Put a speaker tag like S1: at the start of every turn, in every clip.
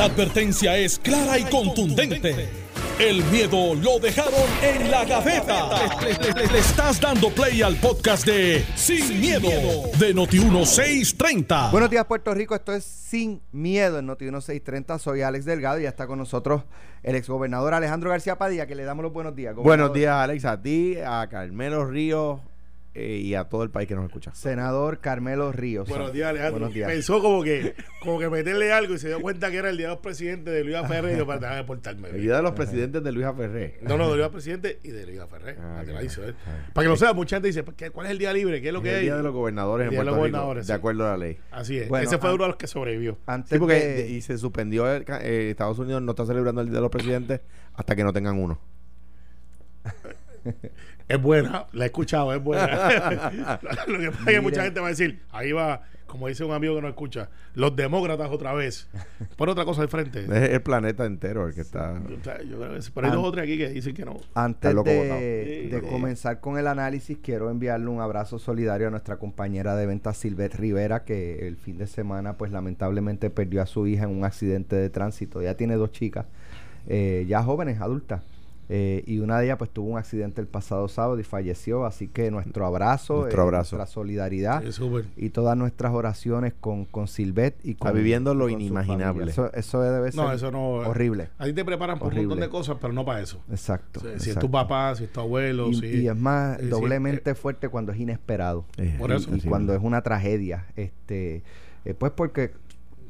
S1: La advertencia es clara y contundente. El miedo lo dejaron en la gaveta. Le, le- le- le estás dando play al podcast de Sin, miedo, de Noti1630.
S2: Buenos días, Puerto Rico. Esto es Sin Miedo en Noti 1630. Soy Alex Delgado y ya está con nosotros el exgobernador Alejandro García Padilla, que le damos los buenos días.
S3: Buenos días, Alex, a ti, a Carmelo Ríos eh, y a todo el país que nos escucha.
S2: Senador Carmelo Ríos.
S4: Buenos días, Alejandro.
S2: Buenos días.
S4: Pensó como que, como que meterle algo y se dio cuenta que era el día de los presidentes de Luis Ferrer y dijo, para dejar de portarme.
S3: El día de los presidentes de Luisa Ferré.
S4: No, no, de Luis Presidente y de Luis Ferrer.
S3: Ah,
S4: hizo.
S3: Ah.
S4: Para que lo sepa, mucha gente dice, ¿qué- ¿cuál es el día libre? ¿Qué es lo
S3: Es
S4: que
S3: el
S4: hay?
S3: día de los gobernadores
S4: El
S3: en
S4: día de los
S3: Rico,
S4: gobernadores,
S3: de acuerdo a la ley.
S4: Así es.
S2: Bueno,
S4: Ese fue uno de los que sobrevivió.
S2: Antes
S3: Sí, porque
S2: de-
S3: y se suspendió, el eh, Estados Unidos no está celebrando el Día de los Presidentes hasta que no tengan uno.
S4: Es buena, la he escuchado, es buena. lo que pasa es que mucha gente va a decir, ahí va, como dice un amigo que no escucha, los demócratas otra vez. Pon otra cosa al frente.
S3: Es el planeta entero el que está.
S4: Yo creo que pero hay dos o tres aquí que dicen que no.
S2: Antes de, de comenzar con el análisis, quiero enviarle un abrazo solidario a nuestra compañera de ventas Silvet Rivera, que el fin de semana, pues lamentablemente perdió a su hija en un accidente de tránsito. Ella tiene dos chicas, eh, ya jóvenes, adultas. Eh, y una de ellas pues tuvo un accidente el pasado sábado y falleció, así que nuestro abrazo,
S3: Nuestro
S2: eh, nuestra solidaridad y todas nuestras oraciones con, con Silvet y con
S3: viviendo lo inimaginable.
S2: familia. Eso, eso debe ser
S4: No, eso no.
S2: horrible.
S4: A ti te preparan por un montón
S2: Horrible.
S4: de cosas, pero no para eso.
S2: Exacto.
S4: Si es tu papá, si es tu abuelo,
S2: y,
S4: si.
S2: y es más
S4: eh,
S2: doblemente fuerte cuando es inesperado
S3: Eh,
S4: Por
S2: y,
S4: eso.
S2: y cuando es una tragedia este eh, pues porque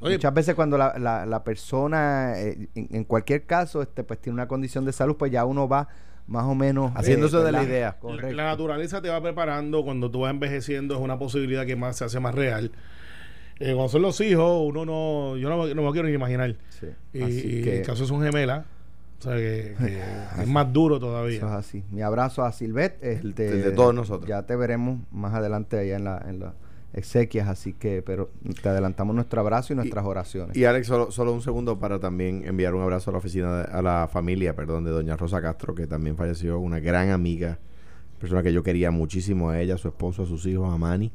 S4: Oye,
S2: muchas veces cuando la, la, la persona eh, en, en cualquier caso este pues tiene una condición de salud pues ya uno va más o menos
S3: Haciéndose de la idea.
S4: la,
S2: correcto
S4: la naturaleza te va preparando cuando tú vas envejeciendo, es una posibilidad que más se hace más real. Eh, cuando son los hijos, uno no. Yo no, no me quiero ni imaginar.
S2: Sí.
S4: Y,
S2: así
S4: y
S2: que
S4: en caso son gemelas, o sea que, que es más duro
S2: eso es
S4: todavía.
S2: así mi abrazo a Silvet este,
S3: de todos nosotros.
S2: ya te veremos más adelante allá en la en las exequias así que pero te adelantamos nuestro abrazo y nuestras oraciones
S3: Y Alex, solo, solo un segundo para también enviar un abrazo a la oficina, de- a la familia, perdón, de doña Rosa Castro, que también falleció, una gran amiga, persona que yo quería muchísimo a ella, a su esposo, a sus hijos, a Manny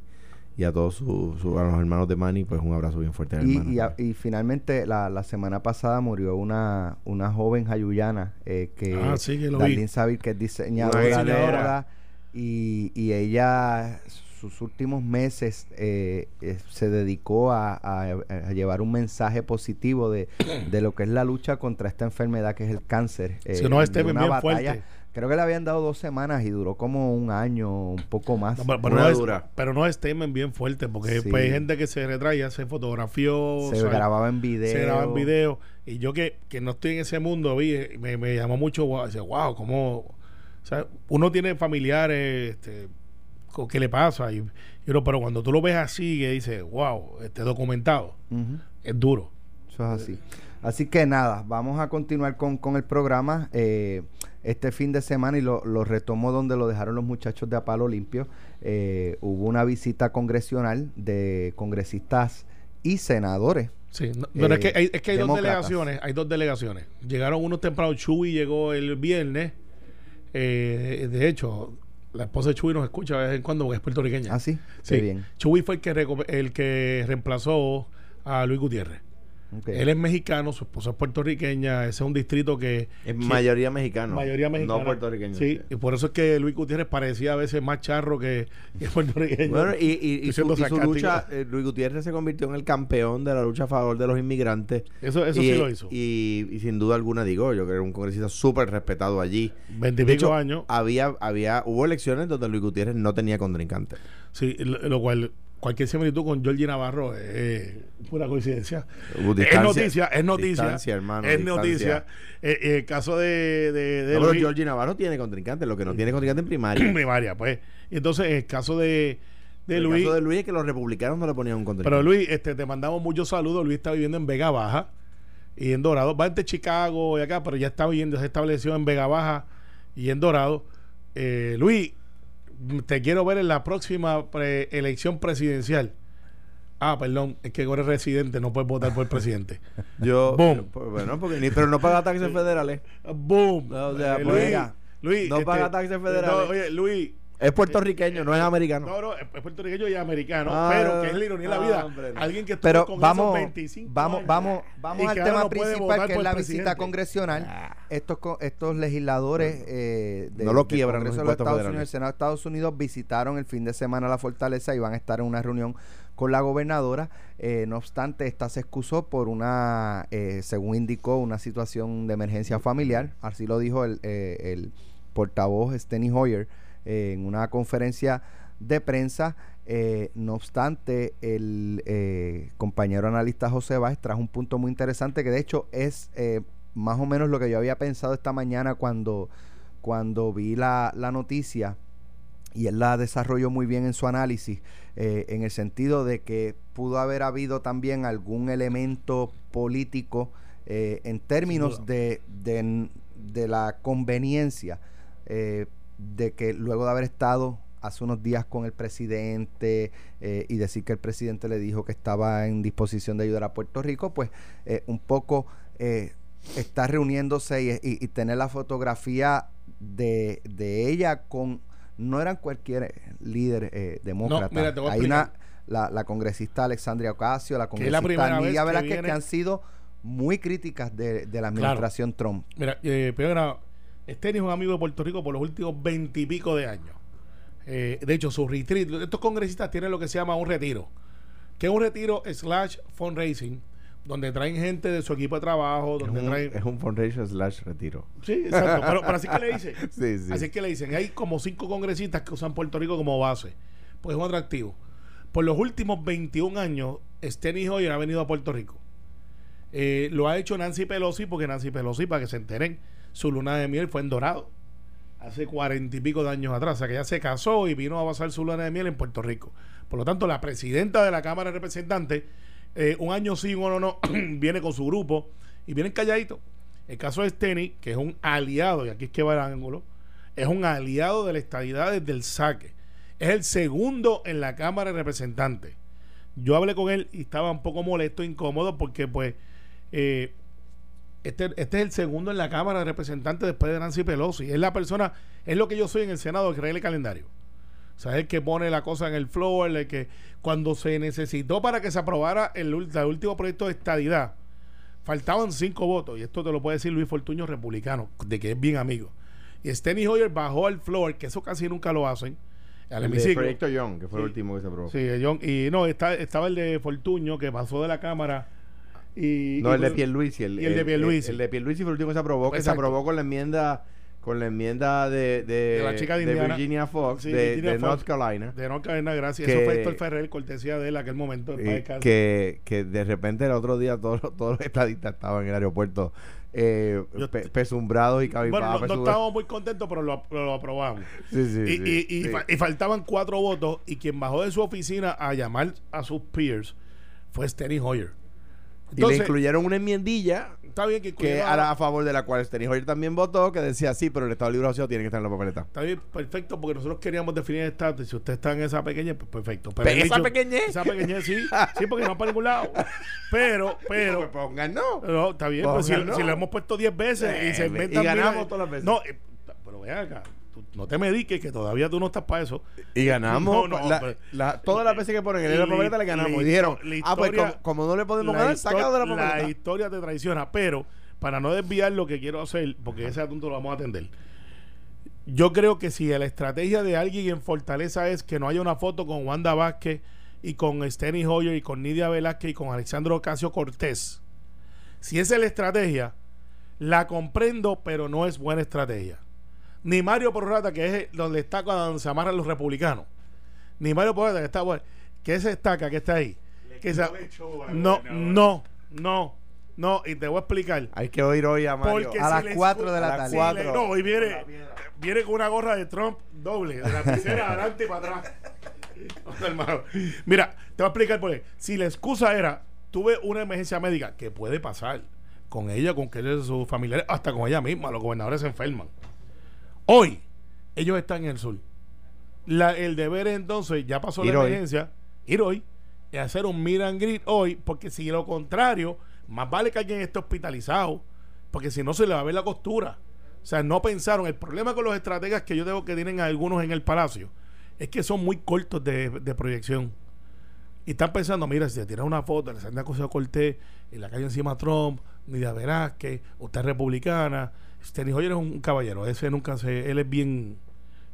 S3: y a todos sus su- a los hermanos de Manny, pues un abrazo bien fuerte
S2: Y,
S3: hermano.
S2: y, a- y finalmente la, la semana pasada murió una, una joven jayuyana eh, que
S4: Ah, sí, que lo vi.
S2: Darlene Saville, que es diseñadora, de y, y ella sus últimos meses eh, eh, se dedicó a, a- a llevar un mensaje positivo de, de lo que es la lucha contra esta enfermedad que es el cáncer.
S4: Si
S2: eh,
S4: no, este
S2: una
S4: bien
S2: batalla-
S4: fuerte.
S2: Creo que le habían dado dos semanas y duró como un año, un poco más.
S4: No, pero, no es,
S3: dura.
S4: pero no es temen bien fuerte, porque
S2: Sí.
S4: pues, hay gente que se retrae, se fotografió,
S2: se
S4: o sea,
S2: grababa en video.
S4: se graban videos. Y yo que, que no estoy en ese mundo, vi, eh, me, me llamó mucho, wow, decía, wow, cómo. O sea, uno tiene familiares, este, ¿qué le pasa? Y, pero cuando tú lo ves así, que dices, wow, este documentado, es duro.
S2: Eso es así. Así que nada, vamos a continuar con, con el programa eh, este fin de semana y lo, lo retomo donde lo dejaron los muchachos de Apalo Limpio. Eh, hubo una visita congresional de congresistas y senadores.
S4: Sí, no- pero es que hay, es que hay dos delegaciones, hay dos delegaciones. Llegaron unos temprano, Chuy llegó el viernes. eh, de hecho, la esposa de Chuy nos escucha de vez en cuando porque es puertorriqueña.
S2: ¿Ah, sí?
S4: Sí.
S2: Qué bien.
S4: Chuy fue el que, el que reemplazó a Luis Gutiérrez. Él es mexicano, su esposa es puertorriqueña, ese es un distrito que...
S3: es mayoría mexicana.
S4: mayoría mexicana.
S3: No puertorriqueño.
S4: Sí, y por eso es que Luis Gutiérrez parecía a veces más charro que, que puertorriqueño.
S3: Bueno, y, y- su, y lucha, eh, Luis Gutiérrez se convirtió en el campeón de la lucha a favor de los inmigrantes.
S4: eso sí lo hizo.
S3: Y, y sin duda alguna, digo, yo creo que era un congresista súper respetado allí.
S4: Veintipico años.
S3: Había, había, hubo elecciones donde Luis Gutiérrez no tenía contrincante.
S4: Sí, lo, lo cual, cualquier similitud con Georgie Navarro es pura coincidencia.
S3: Hubo
S4: es noticia, es noticia.
S3: hermano,
S4: es
S3: distancia.
S4: noticia. Eh, eh, el caso de, de, de
S3: No, pero
S4: Luis-
S3: Georgie Navarro tiene contrincante, lo que no tiene contrincante en
S4: en
S3: primaria.
S4: primaria, pues. Y entonces, en el caso de, de
S3: el
S4: Luis.
S3: caso de Luis es que los republicanos no le ponían un contrincante.
S4: Pero Luis, este, te mandamos muchos saludos. Luis está viviendo en Vega Baja y en Dorado. Va entre Chicago y acá, pero ya está viviendo, se estableció en Vega Baja y en Dorado. Eh, Luis, te quiero ver en la próxima pre- elección presidencial. Ah, perdón, es que eres residente, no puedes votar por el presidente.
S3: Yo,
S4: Boom.
S3: pues, bueno, porque ni, pero no paga taxes federales.
S4: ¡Boom!
S3: No, o sea,
S4: Eh,
S3: pues,
S4: Luis,
S3: no paga taxes federales.
S4: no, oye, Luis,
S3: Es puertorriqueño, no es americano.
S4: No, no, es puertorriqueño y americano,
S3: Ah,
S4: pero que es la ironía de la
S3: ah,
S4: vida.
S3: hombre, no.
S4: Alguien que estuvo
S2: Pero
S4: con
S2: vamos,
S4: esos 25
S2: vamos,
S4: años
S2: vamos,
S4: y
S2: vamos al tema
S4: no
S2: principal que es la
S4: presidente.
S2: visita congresional. Estos, co- estos legisladores eh, de,
S3: No lo
S2: del
S3: quiebran
S2: Congreso de los Estados
S3: federales.
S2: Unidos, el Senado de Estados Unidos visitaron el fin de semana la fortaleza y van a estar en una reunión con la gobernadora. Eh, no obstante, esta se excusó por una, eh, según indicó, una situación de emergencia familiar. Así lo dijo el, eh, el portavoz Steny Hoyer eh, en una conferencia de prensa. Eh, no obstante, el eh, compañero analista José Báez trajo un punto muy interesante que de hecho es eh, más o menos lo que yo había pensado esta mañana cuando, cuando vi la, la noticia y él la desarrolló muy bien en su análisis, eh, en el sentido de que pudo haber habido también algún elemento político eh, en términos de, de, de la conveniencia eh, de que luego de haber estado hace unos días con el presidente eh, y decir que el presidente le dijo que estaba en disposición de ayudar a Puerto Rico, pues eh, un poco eh, estar reuniéndose y, y- y tener la fotografía de, de ella con no eran cualquier líder eh, demócrata.
S4: mira, te voy a
S2: Hay una la, la congresista Alexandria Ocasio, la
S4: Que es la
S2: congresista Nidia
S4: que
S2: Velázquez, que,
S4: viene-
S2: han sido muy críticas de, de la administración Trump.
S4: Mira, eh, primero Steny es un amigo de Puerto Rico por los últimos veintipico de años. Eh, de hecho, su retreat, estos congresistas tienen lo que se llama un retiro, que es un retiro slash fundraising, donde traen gente de su equipo de trabajo,
S3: Es
S4: donde
S3: un,
S4: traen...
S3: es un fundraiser slash retiro.
S4: Sí, exacto, pero, pero así que le dicen.
S3: Sí, sí.
S4: Así que le dicen, hay como cinco congresistas que usan Puerto Rico como base. Pues es un atractivo. Por los últimos 21 años, Steny Hoyer ha venido a Puerto Rico. Eh, lo ha hecho Nancy Pelosi, porque Nancy Pelosi, para que se enteren, su luna de miel fue en Dorado. Hace cuarenta y pico de años atrás. O sea que ella se casó y vino a pasar su luna de miel en Puerto Rico. Por lo tanto, la presidenta de la Cámara de Representantes, eh, un año sí, un año no, viene con su grupo y vienen calladitos. El caso de Steny, que es un aliado, y aquí es que va el ángulo, es un aliado de la estadidad desde el saque. Es el segundo en la Cámara de Representantes. Yo hablé con él y estaba un poco molesto, incómodo, porque pues eh, este, este es el segundo en la Cámara de Representantes después de Nancy Pelosi. Es la persona, es lo que yo soy en el Senado, que regla el calendario. O sea, es el que pone la cosa en el floor, el que cuando se necesitó para que se aprobara el, el último proyecto de estadidad, faltaban cinco votos, y esto te lo puede decir Luis Fortuño, republicano, de que es bien amigo. Y Steny Hoyer bajó al floor, que eso casi nunca lo hacen, al
S3: El de. Proyecto Young, que fue el último que se aprobó.
S4: Sí, el John- y no, está, estaba el de Fortuño, que pasó de la Cámara. Y,
S3: No,
S4: y
S3: el de Pierluisi. El,
S4: y el de Pierluisi.
S3: El, de Pierluisi fue el último que se aprobó, que
S4: Exacto.
S3: se aprobó con la enmienda con la enmienda de, de,
S4: De la chica de Indiana.
S3: Virginia Fox,
S4: Sí,
S3: de,
S4: Virginia
S3: de
S4: Fox.
S3: North Carolina.
S4: De North Carolina, gracias.
S3: Que-
S4: Eso fue Héctor Ferrer, cortesía de él aquel momento.
S3: que, que de repente el otro día todos, los- todos los estadistas estaban en el aeropuerto eh, pe- pesumbrados y
S4: bueno,
S3: cabizbajados.
S4: no, estábamos muy contentos, pero lo, lo aprobamos.
S3: Sí, sí,
S4: y,
S3: sí,
S4: y- y fa- y faltaban cuatro votos y quien bajó de su oficina a llamar a sus peers fue Steny Hoyer.
S3: Y le incluyeron una enmiendilla
S4: está bien que
S3: era a favor de la cual Steny Hoyer también votó, que decía sí, pero el Estado Libre Asociado tiene que estar en la papeleta.
S4: Está bien, perfecto, porque nosotros queríamos definir el estatus. Si usted está en esa pequeña, pues perfecto. Pero
S3: ¿esa
S4: hecho-
S3: pequeñez?
S4: Esa pequeñez, sí. Sí, porque no va para ningún lado. Pero, pero.
S3: Pues pongan no.
S4: No, está bien, pues si,
S3: no.
S4: si lo hemos puesto 10 veces y se
S3: Eh,
S4: inventan.
S3: y ganamos
S4: mira,
S3: todas las veces.
S4: No, eh, pero ven acá. Tú no te mediques que todavía tú no estás para eso.
S3: Y ganamos.
S4: No, no,
S3: la-
S4: pero-
S3: la- todas las veces que ponen en la papeleta le ganamos. y dijeron, ah, pues como, como no le podemos ganar, sacado de la
S4: La historia te traiciona, pero para no desviar lo que quiero hacer, porque ese asunto lo vamos a atender. Yo creo que si la estrategia de alguien en Fortaleza es que no haya una foto con Wanda Vázquez y con Steny Hoyer y con Nidia Velázquez y con Alexandro Ocasio Cortés, si esa es la estrategia, la comprendo, pero no es buena estrategia. Ni Mario Porrata, que es donde está cuando se amarran los republicanos, ni Mario Porrata, que está bueno, que se destaca, que está ahí. Que esa- no, no, no, no, y te voy a explicar.
S3: Hay que oír hoy a Mario.
S4: Porque
S2: A
S4: si
S2: las
S4: le-
S2: 4 de la tarde.
S3: cuatro.
S4: si le- no, y viene, viene con una gorra de Trump doble, de la piscina adelante y para atrás. No, hermano. Mira, te voy a explicar por qué. Si la excusa era, tuve una emergencia médica, que puede pasar con ella, con que de sus familiares, hasta con ella misma, los gobernadores se enferman. Hoy, ellos están en el sur. La- el deber es entonces, ya pasó
S3: Ir
S4: la
S3: hoy.
S4: emergencia, ir hoy, y hacer un meet and greet hoy, porque si lo contrario, más vale que alguien esté hospitalizado, porque si no se le va a ver la costura. O sea, no pensaron. El problema con los estrategas que yo tengo que tienen algunos en el palacio es que son muy cortos de, proyección. Y están pensando, mira, si se tira una foto, le sale cosa Cortés y la calle encima a Trump, Nidia Velázquez, usted es republicana, Steny Hoyer es un caballero, ese nunca se, él es bien,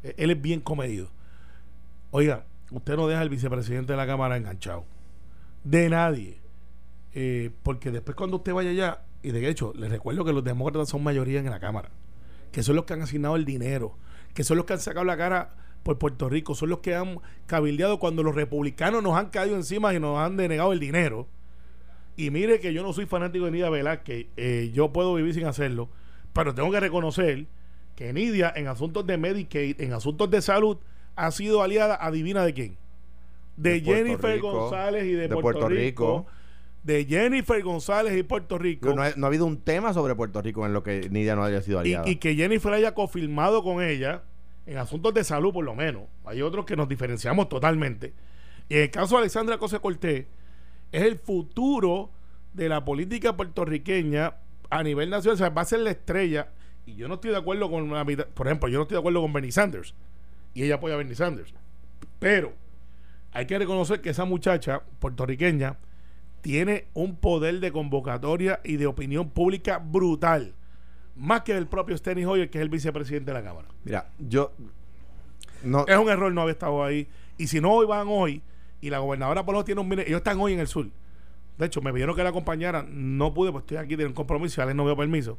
S4: él es bien comedido. Oiga, usted no deja al vicepresidente de la Cámara enganchado. De nadie. Eh, porque después cuando usted vaya allá, y de hecho, les recuerdo que los demócratas son mayoría en la Cámara, que son los que han asignado el dinero, que son los que han sacado la cara por Puerto Rico, son los que han cabildeado cuando los republicanos nos han caído encima y nos han denegado el dinero. Y mire que yo no soy fanático de Nidia Velázquez, eh, yo puedo vivir sin hacerlo, pero tengo que reconocer que Nidia en asuntos de Medicaid, en asuntos de salud, ha sido aliada, adivina de quién. De, Jennifer González y de, Puerto, Rico de Jennifer González y Puerto Rico.
S3: No ha, habido un tema sobre Puerto Rico en lo que Nidia no haya sido aliada.
S4: Y, que Jennifer haya confirmado con ella, en asuntos de salud por lo menos. Hay otros que nos diferenciamos totalmente. Y en el caso de Alexandra Cosa Cortés, es el futuro de la política puertorriqueña a nivel nacional. O sea, va a ser la estrella. Y yo no estoy de acuerdo con, por ejemplo, yo no estoy de acuerdo con Bernie Sanders. Y ella apoya a Bernie Sanders. Pero hay que reconocer que esa muchacha puertorriqueña tiene un poder de convocatoria y de opinión pública brutal. Más que el propio Steny Hoyer, que es el vicepresidente de la Cámara.
S3: Mira, yo.
S4: No, es un error no haber estado ahí. Y si no hoy van hoy, y la gobernadora por lo tiene un. Ellos están hoy en el sur. De hecho, me pidieron que la acompañara. No pude, pues estoy aquí, tiene un compromiso. A no veo permiso.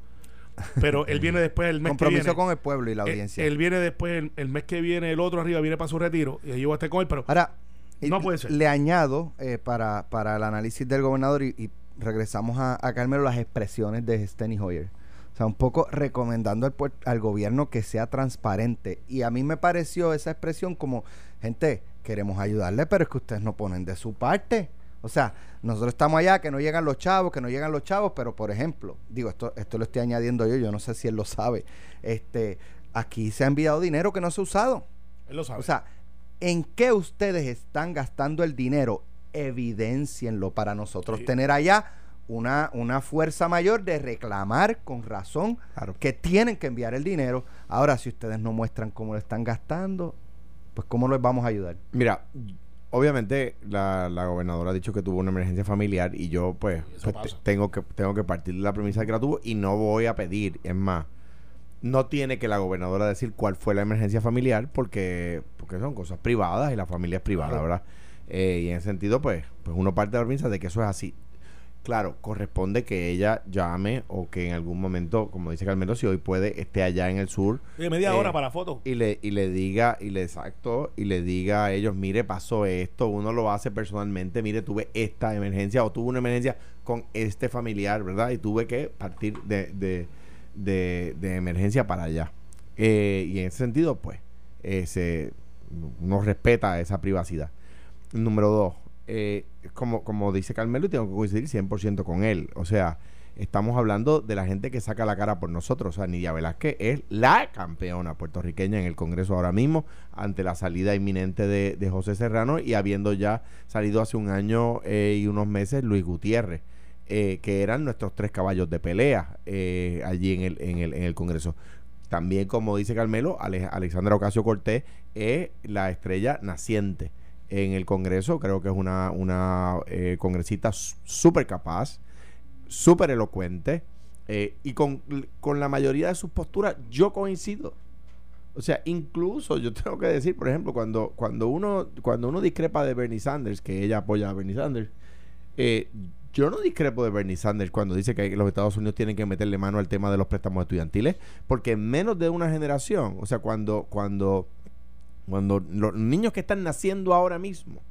S4: Pero él viene después el mes
S2: compromiso
S4: que viene.
S2: con el pueblo y la audiencia.
S4: Él, viene después, el, mes que viene, el otro arriba viene para su retiro. Y yo voy a estar con él. Pero.
S2: Ahora, no puede ser. Le añado eh, para, para el análisis del gobernador y, regresamos a, a, Carmelo las expresiones de Steny Hoyer. O sea, un poco recomendando al, al gobierno que sea transparente. Y a mí me pareció esa expresión como, gente, queremos ayudarle, pero es que ustedes no ponen de su parte. O sea, nosotros estamos allá, que no llegan los chavos, que no llegan los chavos, pero por ejemplo, digo, esto, esto lo estoy añadiendo yo, yo no sé si él lo sabe. Este, aquí se ha enviado dinero que no se ha usado.
S4: Él lo sabe.
S2: O sea, en qué ustedes están gastando el dinero, evidencienlo para nosotros tener allá una, una fuerza mayor de reclamar con razón que tienen que enviar el dinero. Ahora, si ustedes no muestran cómo lo están gastando, pues cómo les vamos a ayudar.
S3: Mira, obviamente la, gobernadora ha dicho que tuvo una emergencia familiar y yo pues, pues tengo que tengo que partir de la premisa de que la tuvo y no voy a pedir, es más, no tiene que la gobernadora decir cuál fue la emergencia familiar porque, porque son cosas privadas y la familia es privada, ¿verdad? Eh, y en ese sentido, pues, pues uno parte de la premisa de que eso es así. Claro, corresponde que ella llame o que en algún momento, como dice Carmelo, si hoy puede, esté allá en el sur.
S4: Y media hora eh, para la foto.
S3: Y le, y le diga, y le exacto, y le diga a ellos, mire, pasó esto, uno lo hace personalmente, mire, tuve esta emergencia o tuve una emergencia con este familiar, ¿verdad? Y tuve que partir de de, emergencia para allá. Eh, y en ese sentido, pues, eh, se, no respeta esa privacidad. Número dos, eh, como, como dice Carmelo, y tengo que coincidir 100% con él. O sea, estamos hablando de la gente que saca la cara por nosotros. O sea, Nidia Velázquez es la campeona puertorriqueña en el Congreso ahora mismo, ante la salida inminente de, de José Serrano y habiendo ya salido hace un año y unos meses Luis Gutiérrez. Eh, que eran nuestros tres caballos de pelea eh, allí en el, en, el, en el Congreso. También, como dice Carmelo, Alexandra Ocasio Cortés es la estrella naciente en el Congreso. Creo que es una, una eh, congresista súper capaz, súper elocuente. y con, con la mayoría de sus posturas yo coincido. O sea, incluso yo tengo que decir, por ejemplo, cuando, cuando, uno, cuando uno discrepa de Bernie Sanders, que ella apoya a Bernie Sanders, eh, yo no discrepo de Bernie Sanders cuando dice que los Estados Unidos tienen que meterle mano al tema de los préstamos estudiantiles, porque en menos de una generación, o sea, cuando, cuando, cuando los niños que están naciendo ahora mismo,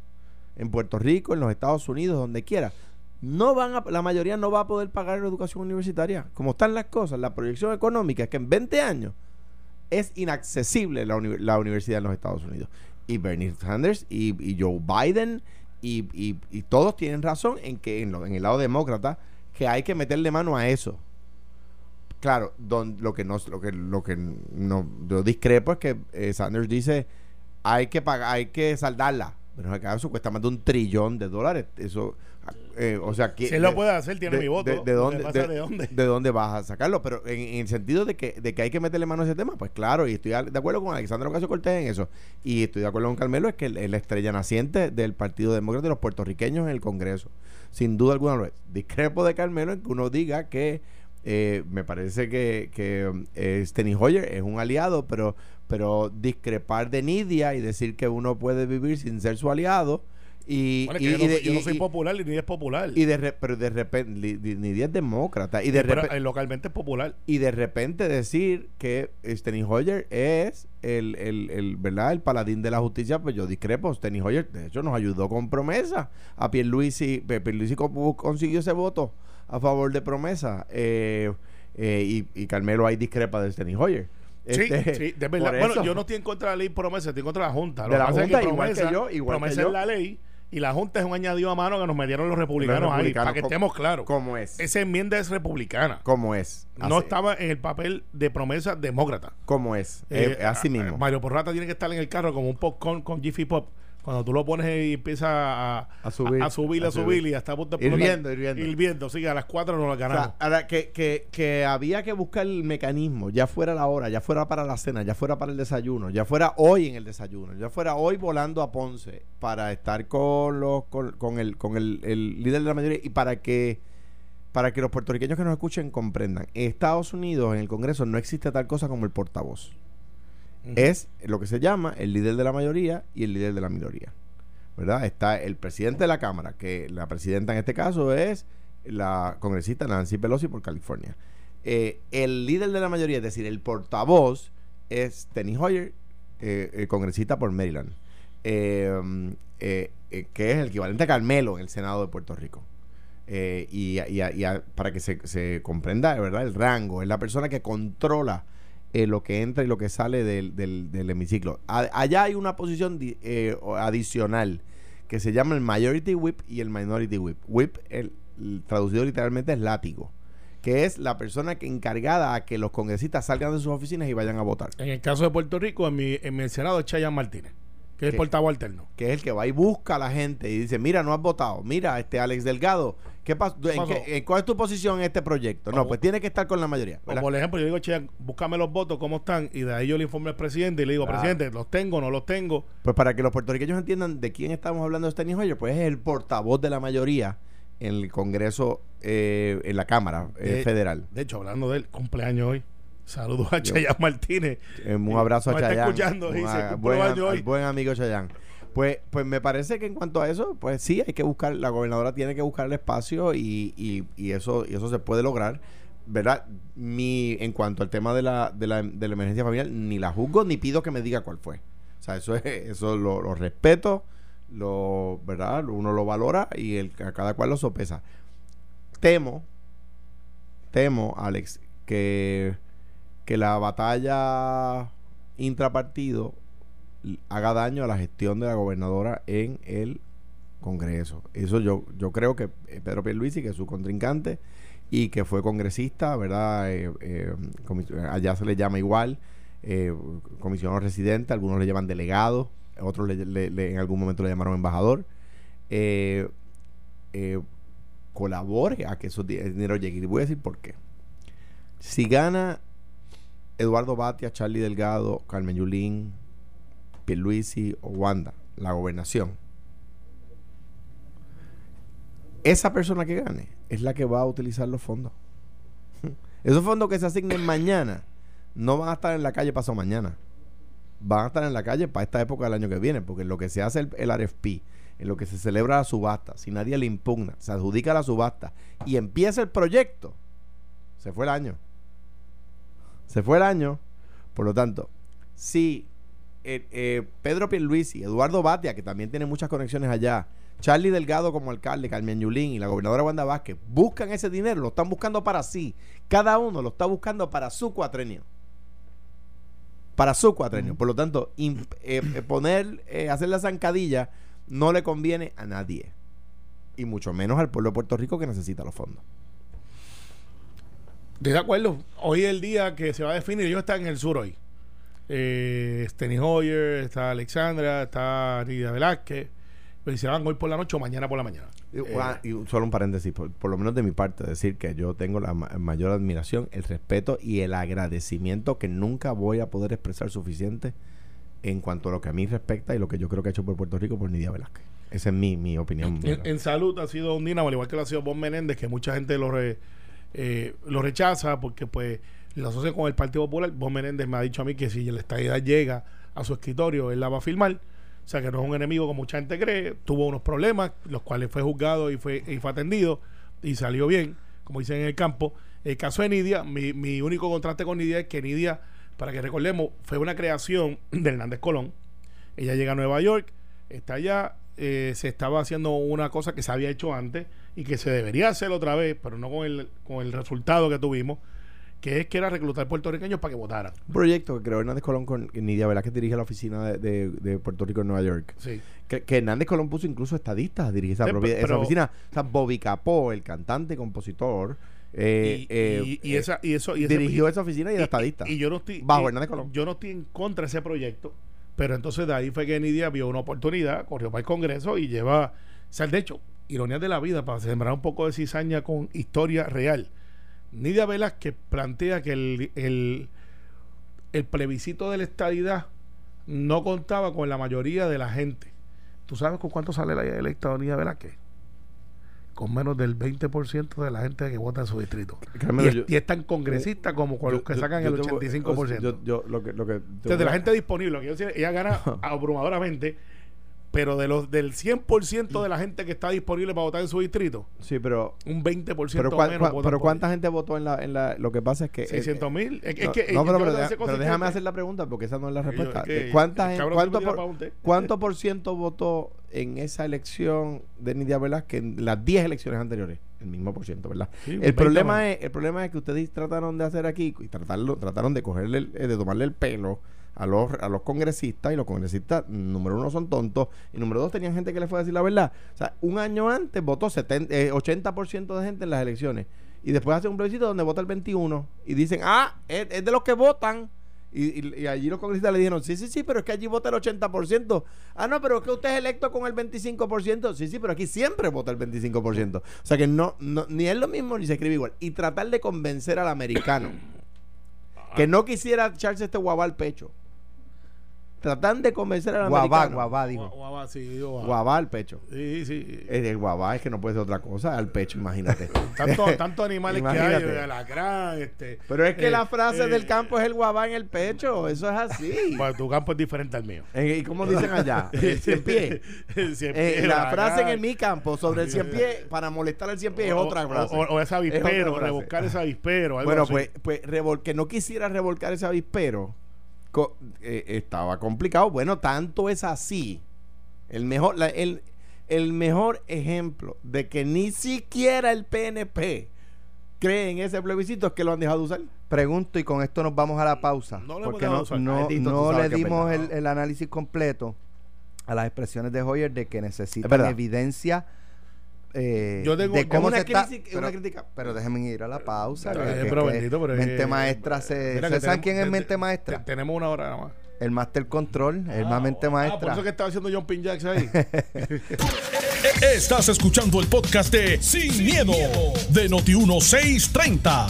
S3: en Puerto Rico, en los Estados Unidos, donde quiera, no van a, la mayoría no va a poder pagar la educación universitaria. Como están las cosas, la proyección económica es que en 20 años es inaccesible la, universidad en los Estados Unidos. Y Bernie Sanders y Joe Biden y, y, todos tienen razón en que en, en, el lado demócrata que hay que meterle mano a eso. Claro, don, lo que no lo que lo que no yo discrepo es que eh, Sanders dice hay que pagar, hay que saldarla. Pero eso cuesta más de un trillón de dólares. Eso eh, o sea, que,
S4: Si él lo puede hacer, tiene
S3: de-
S4: mi voto.
S3: De, dónde,
S4: pasa
S3: de,
S4: de dónde.
S3: de dónde vas a sacarlo? Pero en, en el sentido de que, de que hay que meterle mano a ese tema, pues claro, y estoy de acuerdo con Alexandra Ocasio Cortés en eso. Y estoy de acuerdo con Carmelo, es que es la estrella naciente del Partido Demócrata de los puertorriqueños en el Congreso. Sin duda alguna lo es. Discrepo de Carmelo en que uno diga que eh, me parece que, que eh, Steny Hoyer es un aliado, pero, pero discrepar de Nidia y decir que uno puede vivir sin ser su aliado. Y,
S4: Bueno,
S3: y-
S4: yo,
S3: y
S4: no,
S3: de-
S4: yo no
S3: y-
S4: soy
S3: y-
S4: popular ni es popular.
S3: y de re- pero de repente Nidia es demócrata y de
S4: pero
S3: repente
S4: eh, localmente es popular.
S3: y de repente decir que Steny Hoyer es el, el, el, ¿verdad? el paladín de la justicia, pues yo discrepo. Steny Hoyer, de hecho, nos ayudó con promesa. A Pierluisi, Pierluisi co- consiguió ese voto a favor de promesa. Eh, eh, y, y Carmelo ahí discrepa de Steny Hoyer.
S4: Sí,
S3: Este,
S4: sí, de verdad. Bueno,
S3: eso-
S4: yo no estoy en contra de la ley promesa, estoy en contra de la Junta.
S3: De la
S4: pasa es
S3: Junta, igual que yo, igual que
S4: promesa
S3: yo.
S4: es la ley y la Junta es un añadido a mano que nos metieron los republicanos,
S3: Los
S4: ahí, para que
S3: ¿cómo-
S4: estemos claros.
S3: ¿Cómo es?
S4: Esa enmienda es republicana.
S3: ¿Cómo es?
S4: No estaba en el papel de promesa demócrata.
S3: ¿Cómo es?
S4: Eh,
S3: Eh, así mismo.
S4: Mario Porrata tiene que estar en el carro como un popcorn con Jiffy Pop. Cuando tú lo pones y empieza a,
S3: A subir,
S4: a, subir,
S3: a
S4: a subir, y hasta punto de.
S3: Hirviendo, hirviendo.
S4: Hirviendo, sí, a las 4 nos la
S3: O
S4: ganamos.
S3: sea, ahora que, que, que había que buscar el mecanismo, ya fuera la hora, ya fuera para la cena, ya fuera para el desayuno, ya fuera hoy en el desayuno, ya fuera hoy volando a Ponce para estar con los con, con el con el, el líder de la mayoría y para que para que los puertorriqueños que nos escuchen comprendan. En Estados Unidos, en el Congreso, no existe tal cosa como el portavoz. Es lo que se llama el líder de la mayoría y el líder de la minoría. ¿Verdad? Está el presidente de la Cámara, que la presidenta en este caso es la congresista Nancy Pelosi por California. Eh, el líder de la mayoría, es decir, el portavoz, es Tenny Hoyer, eh, el congresista por Maryland, eh, que es el equivalente a Carmelo en el Senado de Puerto Rico. Y para que se, se comprenda, ¿verdad? El rango, es la persona que controla eh, lo que entra y lo que sale del, del- del hemiciclo. Allá hay una posición eh, adicional que se llama el Majority Whip y el Minority Whip. Whip, el, el traducido literalmente es látigo, que es la persona que encargada a que los congresistas salgan de sus oficinas y vayan a votar.
S4: En el caso de Puerto Rico, en mi, en mi Senado es Chayan Martínez, que es el portavoz alterno.
S3: que es el que va y busca a la gente y dice, mira, no has votado, mira, este Alex Delgado, ¿qué pasó? ¿En
S4: pasó?
S3: qué- en ¿Cuál es tu posición en este proyecto? No,
S4: O-
S3: pues tiene que estar con la mayoría.
S4: O por ejemplo, yo digo, Chayan, búscame los votos, ¿cómo están? Y de ahí yo le informo al presidente y le digo,
S3: Claro.
S4: presidente, ¿los tengo no los tengo?
S3: Pues para que los puertorriqueños entiendan de quién estamos hablando de Steny Hoyer, pues es el portavoz de la mayoría en el Congreso, eh, en la Cámara eh,
S4: De-
S3: Federal.
S4: De hecho, hablando del cumpleaños hoy, saludos a Chayan Martínez.
S3: Eh, un abrazo a Chayanne.
S4: escuchando, dice,
S3: buen, amigo Chayanne. Pues, pues me parece que en cuanto a eso, pues sí, hay que buscar, la gobernadora tiene que buscar el espacio y, y, y eso, y eso se puede lograr. ¿Verdad? Mi, en cuanto al tema de la, de, la, de la emergencia familiar, ni la juzgo ni pido que me diga cuál fue. O sea, eso es, eso lo, lo respeto, lo, ¿verdad? Uno lo valora y el, a cada cual lo sopesa. Temo, temo, Alex, que, que la batalla intrapartido haga daño a la gestión de la gobernadora en el Congreso. Eso yo, yo creo que eh, Pedro Pierluisi, que es su contrincante y que fue congresista, ¿verdad? Eh, eh, allá se le llama igual, comisionado residente, algunos le llaman delegado, otros le- en algún momento le llamaron embajador. Colabore a que eso di- el dinero llegue. Y voy a decir por qué. Si gana Eduardo Batia, Charlie Delgado, Carmen Yulín, Pierluisi o Wanda la gobernación, esa persona que gane es la que va a utilizar los fondos. Esos fondos que se asignen mañana no van a estar en la calle pasado mañana. Van a estar en la calle para esta época del año que viene, porque en lo que se hace el, el RFP, en lo que se celebra la subasta, si nadie le impugna, se adjudica la subasta y empieza el proyecto, se fue el año. Se fue el año. Por lo tanto, si eh, eh, Pedro Pierluisi, Eduardo Batia, que también tiene muchas conexiones allá, Charlie Delgado como alcalde, Carmen Yulín y la gobernadora Wanda Vázquez buscan ese dinero, lo están buscando para sí. Cada uno lo está buscando para su cuatrenio. Para su cuatrenio. Por lo tanto, eh, eh, poner, eh, hacer la zancadilla no le conviene a nadie. Y mucho menos al pueblo de Puerto Rico que necesita los fondos.
S4: De acuerdo. Hoy es el día que se va a definir. Ellos están en el sur hoy. Eh, Steny Hoyer, está Alexandra, está Nidia Velázquez. Pero se van hoy por la noche o mañana por la mañana.
S3: Y, y solo un paréntesis, por, por lo menos de mi parte, decir que yo tengo la ma- mayor admiración, el respeto y el agradecimiento que nunca voy a poder expresar suficiente en cuanto a lo que a mí respecta y lo que yo creo que ha hecho por Puerto Rico por Nidia Velázquez. Esa es mi, mi opinión.
S4: En, en salud ha sido un dinamo, al igual que lo ha sido Bob Menéndez, que mucha gente lo, re- eh, lo rechaza porque pues lo asocia con el Partido Popular. Bob Menéndez me ha dicho a mí que si la estadidad llega a su escritorio, él la va a firmar. O sea que no es un enemigo como mucha gente cree. Tuvo unos problemas, los cuales fue juzgado y fue, y fue atendido y salió bien, como dicen en el campo. El caso de Nidia, mi, mi único contraste con Nidia es que Nidia, para que recordemos, fue una creación de Hernández Colón. Ella llega a Nueva York, está allá, eh, se estaba haciendo una cosa que se había hecho antes y que se debería hacer otra vez, pero no con el, con el resultado que tuvimos, que es que era reclutar puertorriqueños para que votaran.
S3: Un proyecto que creó Hernández Colón con Nidia Velázquez dirige la oficina de, de- de Puerto Rico en Nueva York.
S4: Sí.
S3: Que, que Hernández Colón puso incluso estadistas a dirigir esa,
S4: Sí,
S3: propia-
S4: pero-
S3: esa oficina. O sea, Bobby Capó, el cantante y compositor, eh,
S4: y,
S3: eh,
S4: y- y esa, y eso, y ese-
S3: dirigió esa oficina y era estadista.
S4: Y, yo no estoy.
S3: Bajo Hernández Colón.
S4: Yo no estoy en contra de ese proyecto, pero entonces de ahí fue que Nidia vio una oportunidad, corrió para el Congreso y lleva. O sea, de hecho, ironías de la vida, para sembrar un poco de cizaña con historia real. Nidia Velázquez plantea que el, el, el plebiscito de la estadidad no contaba con la mayoría de la gente. ¿Tú sabes con cuánto sale la electa Nidia Velázquez? Con menos del 20% de la gente que vota en su distrito.
S3: Carmelo,
S4: y, es,
S3: yo-
S4: y es tan congresista como con los que
S3: Yo-
S4: sacan
S3: yo
S4: el
S3: te voy-
S4: 85%.
S3: Yo, yo lo que, lo que
S4: O sea, de la gente disponible, lo que yo decía, ella gana abrumadoramente, pero de los del 100% de la gente que está disponible para votar en su distrito,
S3: Sí, pero.
S4: un 20%
S3: Pero,
S4: menos votan
S3: pero ¿cuánta gente votó en la, en la. Lo que pasa es que. eh,
S4: 600 mil. Es, es
S3: no,
S4: que
S3: no,
S4: eh,
S3: pero, pero
S4: que
S3: deja- pero déjame hacer la pregunta porque esa no es la respuesta.
S4: es que
S3: ¿De ¿Cuánta
S4: el
S3: gente-
S4: cabrón
S3: cuánto, por. ¿Cuánto por ciento votó en esa elección de Nidia Velázquez en las 10 elecciones anteriores? El mismo por ciento, ¿verdad?
S4: Sí,
S3: el
S4: 20
S3: problema es el problema es que ustedes trataron de hacer aquí y tratarlo, trataron de cogerle el- eh, de tomarle el pelo a los, a los congresistas y los congresistas número uno son tontos y número dos tenían gente que les fue a decir la verdad. O sea un año antes votó 70, eh, 80% de gente en las elecciones y después hace un plebiscito donde vota el 21 y dicen ah es, es de los que votan y, y- y allí los congresistas le dijeron sí sí sí pero es que allí vota el 80% ah no pero es que usted es electo con el 25% sí sí pero aquí siempre vota el 25% o sea que no, no ni es lo mismo ni se escribe igual. Y tratar de convencer al americano que no quisiera echarse este guabá al pecho. Tratan de convencer al
S2: Guabá,
S3: americano.
S2: guabá,
S4: Gua-
S2: digo.
S4: guabá, sí, digo, guabá.
S3: Guabá al pecho.
S4: Sí, sí.
S3: El, el guabá es que no puede ser otra cosa, al pecho, imagínate.
S4: Tanto, tantos animales que hay, alacrán, este.
S3: Pero es que
S4: eh,
S3: la frase
S4: eh,
S3: del campo es el guabá en el pecho, eso es así.
S4: Bueno, tu campo es diferente al mío.
S3: Eh, ¿Y cómo dicen allá? El cien pie.
S4: El cien
S3: Eh,
S4: pie,
S3: la frase en mi campo sobre el cien pie, para molestar al cien pie, es
S4: O-
S3: otra
S4: o-
S3: frase.
S4: O, o ese
S3: Es
S4: avispero,
S3: frase.
S4: rebuscar ese avispero. algo
S3: Bueno,
S4: así.
S3: pues, pues revol- que no quisiera revolcar ese avispero, co- eh, estaba complicado. Bueno, tanto es así. El mejor, la- el, el mejor ejemplo de que ni siquiera el PNP cree en ese plebiscito es que lo han dejado usar.
S2: Pregunto y con esto nos vamos a la pausa.
S4: No hemos
S2: porque no, no, no le dimos el, el análisis completo a las expresiones de Hoyer de que
S3: Es
S2: necesitan evidencia eh,
S4: Yo tengo-
S2: de cómo
S3: una
S2: se está- pero,
S3: una crítica.
S2: pero déjenme ir a la pausa.
S4: Está
S2: que-
S4: bien,
S2: que-
S4: pero
S2: que
S4: bendito, pero
S2: mente
S4: es-
S2: maestra se,
S4: Mira que
S2: ¿ustedes saben quién es
S4: te-
S2: mente
S4: te-
S2: maestra?
S4: tenemos una hora nada más.
S2: el Master Control, el más mente
S4: Ah, por
S2: maestra.
S4: eso que estaba haciendo John Pin Jacks ahí.
S1: Estás escuchando el podcast de Sin, miedo, de Noti1630.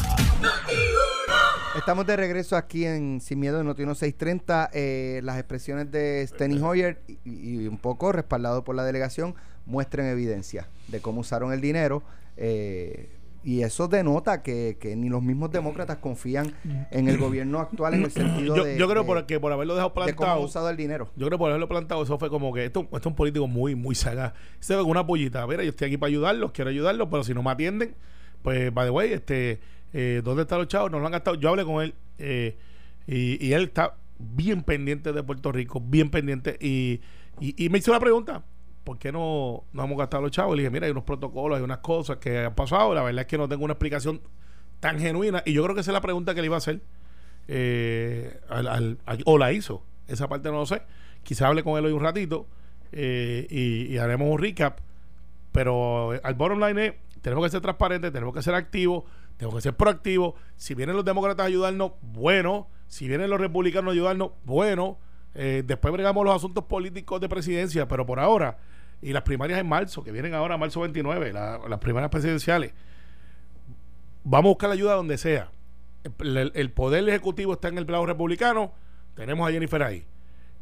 S2: Estamos de regreso aquí en Sin Miedo de Noti 630. Eh, las expresiones de Steny Hoyer y, y un poco respaldado por la delegación muestran evidencia de cómo usaron el dinero. eh, y eso denota que, que ni los mismos demócratas confían en el gobierno actual en el sentido
S4: yo,
S2: de,
S4: yo creo
S2: de-
S4: por, que por haberlo dejado
S2: de cómo
S4: plantado.
S2: usado el dinero.
S4: Yo creo que por haberlo plantado, eso fue como que esto, esto es un político muy, muy sagaz. Se ve con una pollita. Mira, yo estoy aquí para ayudarlos, quiero ayudarlos, pero si no me atienden, pues, by the way, este, eh, ¿dónde están los chavos? No lo han gastado. Yo hablé con él eh, y, y él está bien pendiente de Puerto Rico, bien pendiente. Y, y, y me hizo una pregunta. ¿Por qué no, no hemos gastado los chavos? Le dije, mira, hay unos protocolos, hay unas cosas que han pasado. La verdad es que no tengo una explicación tan genuina. Y yo creo que esa es la pregunta que le iba a hacer. eh, al- al- o la hizo. Esa parte no lo sé. Quizá hable con él hoy un ratito eh, y, y haremos un recap. Pero eh, al bottom line es, tenemos que ser transparentes, tenemos que ser activos, tenemos que ser proactivos. Si vienen los demócratas a ayudarnos, bueno. Si vienen los republicanos a ayudarnos, bueno. Eh, después bregamos los asuntos políticos de presidencia, pero por ahora y las primarias en marzo, que vienen ahora marzo 29, las primarias presidenciales. Vamos a buscar la ayuda donde sea. El, el, poder ejecutivo está en el lado republicano, tenemos a Jennifer ahí.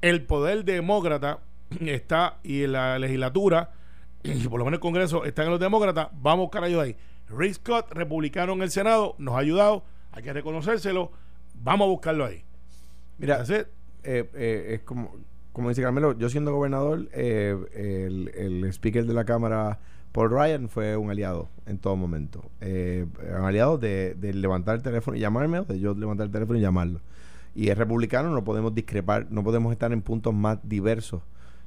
S4: El poder demócrata está y en la legislatura, y por lo menos el Congreso, están en los demócratas, vamos a buscar ayuda ahí. Rick Scott, republicano en el Senado, nos ha ayudado, hay que reconocérselo, vamos a buscarlo ahí.
S3: Mira, eh, eh, es como, como dice Carmelo, yo siendo gobernador, eh, el, el, speaker de la Cámara, Paul Ryan, fue un aliado en todo momento. un aliado de, de, levantar el teléfono y llamarme, o de yo levantar el teléfono y llamarlo. Y es republicano, no podemos discrepar, no podemos estar en puntos más diversos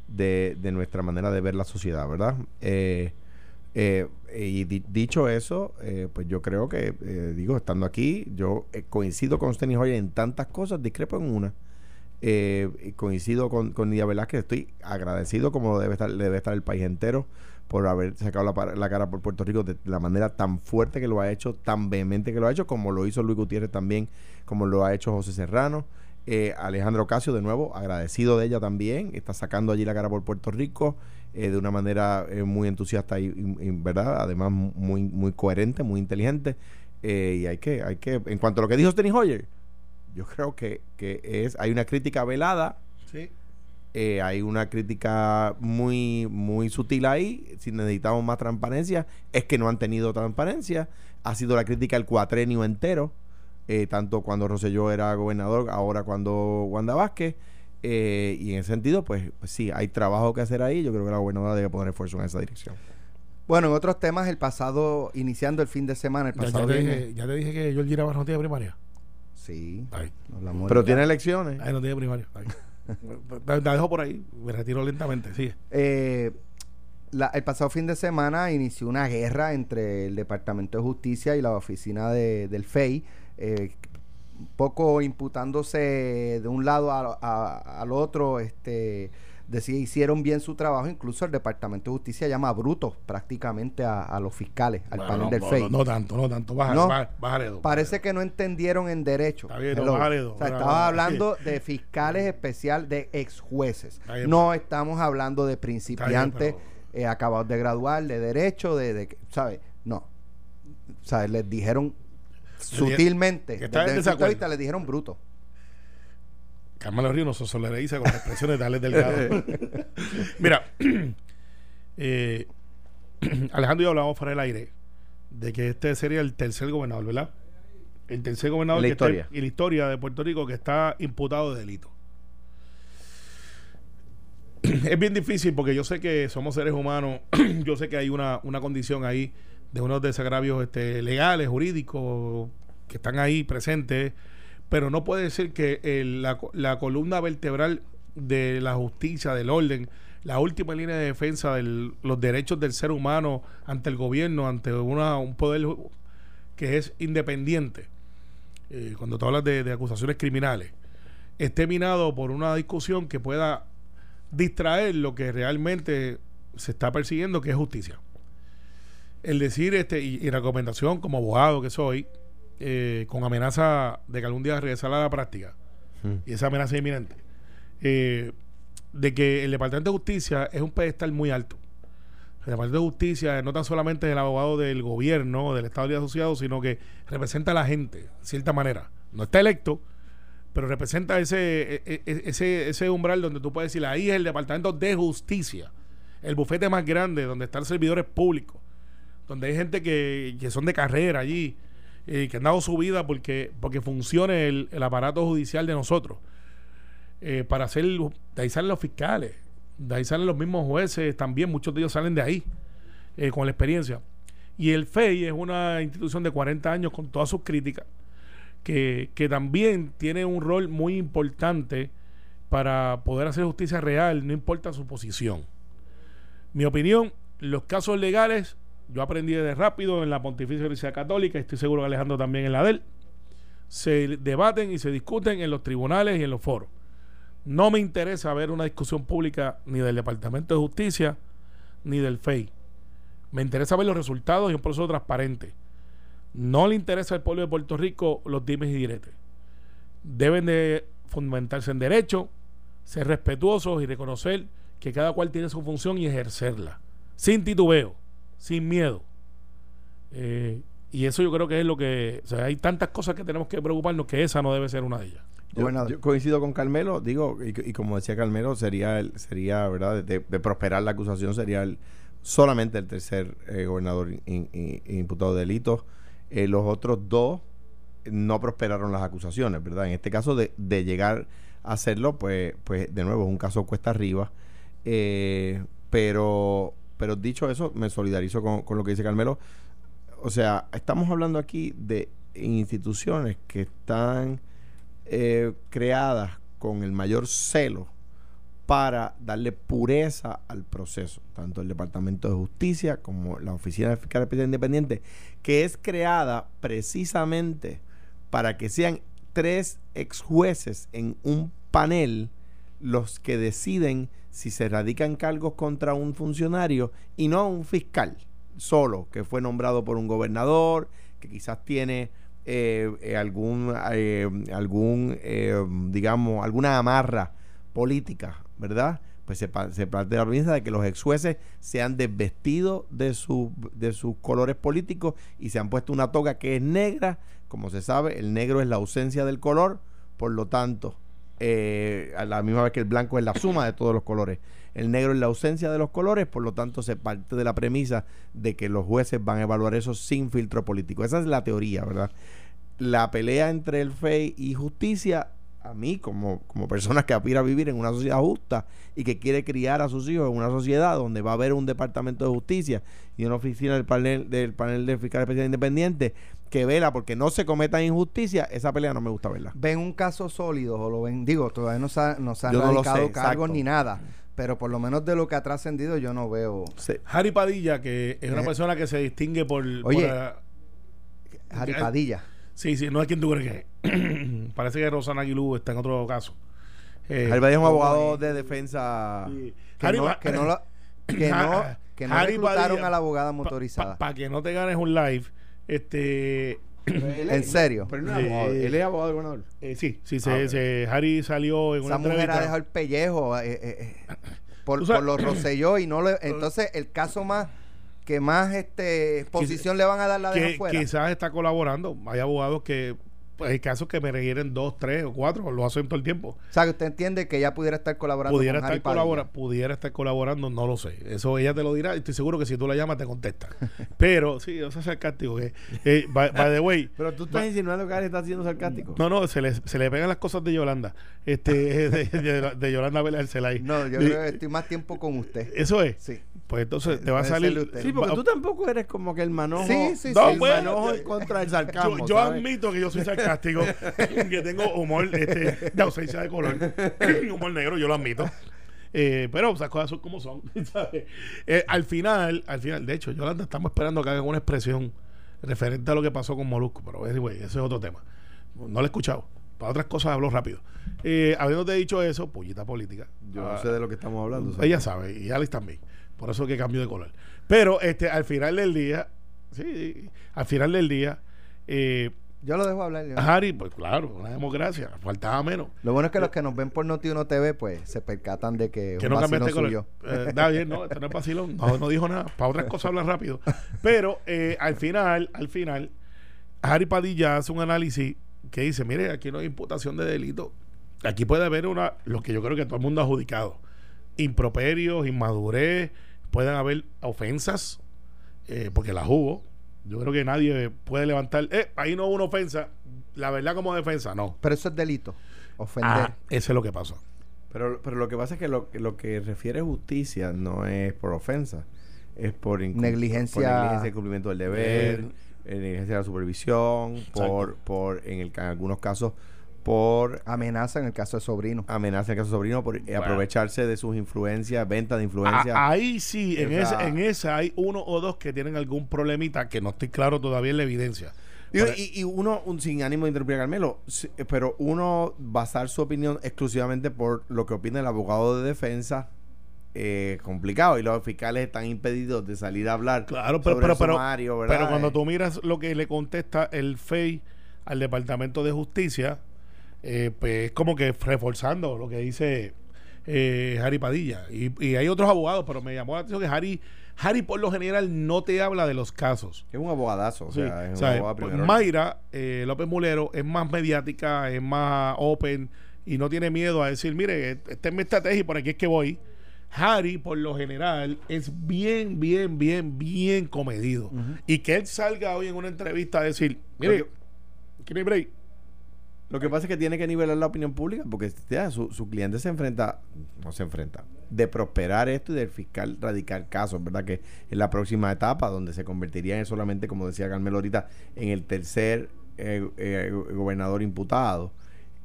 S3: de, de nuestra manera de ver la sociedad, ¿verdad? Eh, eh, y dicho eso, eh, pues yo creo que, eh, digo, estando aquí, yo coincido con Steny Hoyer en tantas cosas, discrepo en una. Coincido con, con Nidia Velázquez, estoy agradecido como debe estar, debe estar el país entero por haber sacado la, la, cara por Puerto Rico de la manera tan fuerte que lo ha hecho, tan vehemente que lo ha hecho, como lo hizo Luis Gutiérrez también, como lo ha hecho José Serrano. Alejandro Casio, de nuevo, agradecido de ella también, está sacando allí la cara por Puerto Rico. Eh, de una manera eh, muy entusiasta y, verdad además muy muy coherente muy inteligente eh, y hay que hay que en cuanto a lo que dijo Steny Hoyer yo creo que, que es hay una crítica velada sí. hay una crítica muy muy sutil ahí si necesitamos más transparencia es que no han tenido transparencia ha sido la crítica el cuatrenio entero tanto cuando Rosselló era gobernador ahora cuando Wanda Vázquez eh, y en ese sentido, pues, pues, sí, hay trabajo que hacer ahí. Yo creo que la gobernadora debe poner esfuerzo en esa dirección.
S2: Bueno, en otros temas, el pasado, iniciando el fin de semana, el pasado.
S4: Ya, te, dije, ya te dije que Georgie Navas no tiene primaria.
S2: Sí.
S3: Pero tiene elecciones.
S4: Ahí no tiene primaria. la dejo por ahí, me retiro lentamente, sí.
S2: Eh, el pasado fin de semana inició una guerra entre el Departamento de Justicia y la oficina de, del FEI, eh, poco imputándose de un lado al otro, este decía hicieron bien su trabajo, incluso el Departamento de Justicia llama brutos prácticamente a, los fiscales, al panel del FEI.
S4: No, tanto, no tanto, bájale,
S2: no, Parece que no entendieron en derecho. estaba hablando de fiscales especial, de ex jueces. No estamos hablando de principiantes eh, acabados de graduar, de derecho, de, de ¿sabes? No. ¿Sabes? Les dijeron sutilmente. desde el punto de vista le dijeron bruto.
S4: Carmelo Río no se solidariza con las expresiones de Alex Delgado. Mira, eh, Alejandro y yo hablábamos fuera del aire de que este sería el tercer gobernador, ¿verdad? El tercer gobernador
S3: la
S4: que
S3: historia.
S4: y la historia de Puerto Rico que está imputado de delito. es bien difícil porque yo sé que somos seres humanos, yo sé que hay una, una condición ahí de unos desagravios este, legales, jurídicos, que están ahí presentes, pero no puede ser que la, columna vertebral de la justicia, del orden, la última línea de defensa de los derechos del ser humano ante el gobierno, ante una, un poder que es independiente, eh, cuando tú hablas de, acusaciones criminales, esté minado por una discusión que pueda distraer lo que realmente se está persiguiendo, que es justicia. El decir este y, recomendación como abogado que soy eh, con amenaza de que algún día regresar a la práctica. Hmm. y esa amenaza inminente. Eh, de que el Departamento de Justicia es un pedestal muy alto. El Departamento de Justicia no tan solamente es el abogado del gobierno del Estado de Asociados sino que representa a la gente de cierta manera. No está electo pero representa ese, e, e, ese, ese umbral donde tú puedes decir ahí es el Departamento de Justicia el bufete más grande donde están servidores públicos donde hay gente que, son de carrera allí, y que han dado su vida porque, porque funcione el, aparato judicial de nosotros. Eh, para hacer, de ahí salen los fiscales, de ahí salen los mismos jueces también, muchos de ellos salen de ahí, eh, con la experiencia. Y el FEI es una institución de 40 años con todas sus críticas, que, que también tiene un rol muy importante para poder hacer justicia real, no importa su posición. Mi opinión, los casos legales yo aprendí de rápido en la Pontificia Universidad Católica, estoy seguro que Alejandro también en la de él. Se debaten y se discuten en los tribunales y en los foros. No me interesa ver una discusión pública ni del Departamento de Justicia ni del FEI. Me interesa ver los resultados y un proceso transparente. No le interesa al pueblo de Puerto Rico los dimes y diretes. Deben de fundamentarse en derecho, ser respetuosos y reconocer que cada cual tiene su función y ejercerla, sin titubeo, sin miedo. Eh, y eso yo creo que es lo que... O sea, hay tantas cosas que tenemos que preocuparnos que esa no debe ser una de ellas.
S3: Yo, yo coincido con Carmelo, digo, y, como decía Carmelo, sería, el, sería ¿verdad? De, prosperar la acusación, sería el, solamente el tercer eh, gobernador imputado de delitos. Eh, los otros dos no prosperaron las acusaciones, ¿verdad? En este caso de, de llegar a hacerlo, pues, pues de nuevo es un caso cuesta arriba. Eh, pero, pero dicho eso, me solidarizo con, con lo que dice Carmelo. O sea, estamos hablando aquí de instituciones que están eh, creadas con el mayor celo para darle pureza al proceso, tanto el Departamento de Justicia como la Oficina de Fiscal Independiente, que es creada precisamente para que sean tres ex jueces en un panel los que deciden si se radican cargos contra un funcionario y no un fiscal solo, que fue nombrado por un gobernador, que quizás tiene eh, eh, algún, eh, algún digamos, alguna amarra política, ¿verdad? Pues se, parte la premisa de que los ex jueces se han desvestido de, su, de sus colores políticos y se han puesto una toga que es negra. Como se sabe, el negro es la ausencia del color, por lo tanto, a la misma vez que el blanco es la suma de todos los colores. El negro es la ausencia de los colores, por lo tanto se parte de la premisa de que los jueces van a evaluar eso sin filtro político. Esa es la teoría, ¿verdad? La pelea entre el FEI y justicia a mí como, como persona que aspira a vivir en una sociedad justa y que quiere criar a sus hijos en una sociedad donde va a haber un departamento de justicia y una oficina del panel del panel de fiscal especial independiente que vela porque no se cometa injusticia, esa pelea no me gusta verla.
S2: ¿Ven un caso sólido o lo ven? Digo, todavía no se, no se han radicado cargos ni nada pero por lo menos de lo que ha trascendido yo no veo.
S4: Harry Padilla, que es una eh. persona que se distingue por.
S2: Oye, Harry Padilla.
S4: Sí, sí, no es quien tú crees que. Parece que Rosana Aguilú está en otro caso.
S3: Eh, Harry Padilla es un abogado de defensa.
S2: Que, no, que, no, que no, que no reclutaron a la abogada motorizada.
S4: Para que no te ganes un live, este
S2: ¿En serio?
S3: Pero no es abogado. Él es abogado del gobernador.
S4: Eh, sí, sí, se, ah, se, Harry salió en
S2: Esa una mujer ha dejado el pellejo eh, eh, por, por los Rosselló y no le, entonces el caso más que más este exposición le van a dar la de afuera.
S4: Quizás está colaborando. Hay abogados que hay casos que me requieren dos, tres o cuatro, lo hacen todo el tiempo.
S2: O sea, que usted entiende que ella pudiera estar colaborando
S4: pudiera estar colabora, Pudiera estar colaborando, no lo sé. Eso ella te lo dirá. Estoy seguro que si tú la llamas te contesta. Pero, sí, eso es sarcástico. Que, eh, by, the way.
S3: Pero tú estás insinuando que él está siendo sarcástico.
S4: No, no, se le, se le pegan las cosas de Yolanda. Este, de, de, Yolanda Celay.
S2: No, yo creo que estoy más tiempo con usted.
S4: ¿Eso es?
S2: Sí.
S4: Pues entonces te va a salir.
S3: Sí, porque tú tampoco eres como que el manojo.
S2: Sí, sí,
S3: no, el manojo contra el sarcasmo.
S4: Yo, admito que yo soy sarcástico, que tengo humor este, de ausencia de color. humor negro, yo lo admito. Eh, pero esas cosas son como son. Eh, al final, al final, de hecho, Yolanda, estamos esperando que hagan una expresión referente a lo que pasó con Molusco. Pero anyway, ese es otro tema. No lo he escuchado. Para otras cosas hablo rápido. Eh, habiéndote dicho eso, pollita política.
S3: Yo no sé de lo que estamos hablando.
S4: Ella sabe, y Alex también. Por eso que cambio de color. Pero este, al final del día, sí, al final del día, eh,
S2: yo lo dejo hablar.
S4: Harry, pues claro, una democracia, faltaba menos.
S2: Lo bueno es que los que nos ven por Noti1 TV, pues se percatan de que,
S4: que no cambiaste color. Eh, está bien, no, esto no es vacilón, no, no dijo nada. Para otras cosas habla rápido. Pero eh, al final, al final, Harry Padilla hace un análisis que dice, mire, aquí no hay imputación de delito. Aquí puede haber una, lo que yo creo que todo el mundo ha adjudicado. Improperios, inmadurez, pueden haber ofensas, eh, porque las hubo. Yo creo que nadie puede levantar, eh, ahí no hubo una ofensa, la verdad como defensa, no.
S2: Pero eso es delito, ofender. Ah,
S4: eso es lo que pasó.
S3: Pero, pero lo que pasa es que lo, lo que refiere justicia no es por ofensa, es por,
S2: negligencia,
S3: por negligencia de cumplimiento del deber, eh, negligencia de la supervisión, por, por en, el, en algunos casos por
S2: amenaza en el caso de sobrino.
S3: Amenaza en el caso de sobrino por aprovecharse de sus influencias venta de influencia
S4: ahí sí en esa en esa hay uno o dos que tienen algún problemita que no estoy claro todavía en la evidencia.
S3: Y, uno un, sin ánimo de interrumpir a Carmelo pero uno basar su opinión exclusivamente por lo que opina el abogado de defensa eh, complicado. Y los fiscales están impedidos de salir a hablar
S4: claro pero pero, pero cuando tú miras lo que le contesta el FEI al Departamento de Justicia eh, pues como que reforzando lo que dice eh, Harry Padilla. Y, y hay otros abogados, pero me llamó la atención que Harry, Harry por lo general no te habla de los casos.
S3: Es un abogadazo, o
S4: Sí,
S3: sea, es
S4: o
S3: un abogado
S4: pues,
S3: primero.
S4: Mayra eh, López Mulero es más mediática, es más open y no tiene miedo a decir, mire, esta es mi estrategia y por aquí es que voy. Harry, por lo general, es bien, bien, bien, bien comedido. Y que él salga hoy en una entrevista a decir, mire, ¿quiere break?
S3: Lo que pasa es que tiene que nivelar la opinión pública porque su, su cliente se enfrenta, no se enfrenta, de prosperar esto y del fiscal radical casos, ¿verdad? Que es la próxima etapa donde se convertiría en solamente, como decía Carmelo ahorita, en el tercer eh, eh, gobernador imputado.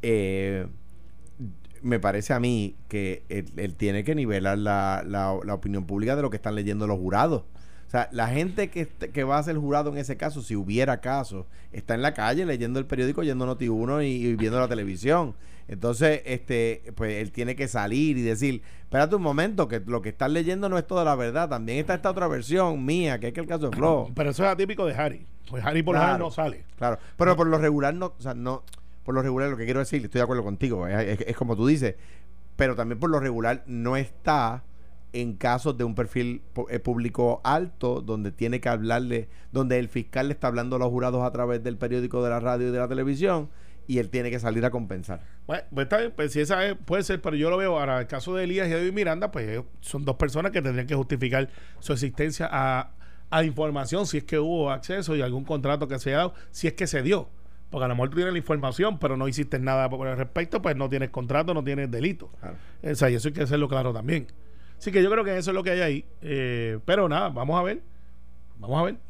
S3: Eh, me parece a mí que él, él tiene que nivelar la, la- la opinión pública de lo que están leyendo los jurados. O sea, la gente que, que va a ser jurado en ese caso, si hubiera caso, está en la calle leyendo el periódico, yendo Noti1 y, y viendo la televisión. Entonces, este, pues él tiene que salir y decir, espérate un momento, que lo que estás leyendo no es toda la verdad, también está esta otra versión mía, que es que el caso de Flo.
S4: Pero eso es atípico de Harry. Pues Harry por lo
S3: Claro.
S4: no sale.
S3: Claro, pero por lo regular no, o sea, no, por lo regular lo que quiero decir, estoy de acuerdo contigo, es, es- es como tú dices, pero también por lo regular no está en casos de un perfil eh, público alto donde tiene que hablarle, donde el fiscal le está hablando a los jurados a través del periódico, de la radio y de la televisión y él tiene que salir a compensar.
S4: Bueno, pues está bien, pues si esa es, puede ser, pero yo lo veo ahora, el caso de Elías y David Miranda, pues eh, son dos personas que tendrían que justificar su existencia a, a información, si es que hubo acceso y algún contrato que se ha dado, si es que se dio. Porque a lo mejor tú tienes la información, pero no hiciste nada por el respecto, pues no tienes contrato, no tienes delito.
S3: Claro.
S4: O sea, y eso hay que hacerlo claro también. Así que yo creo que eso es lo que hay ahí. Eh, pero nada, vamos a ver. Vamos a ver.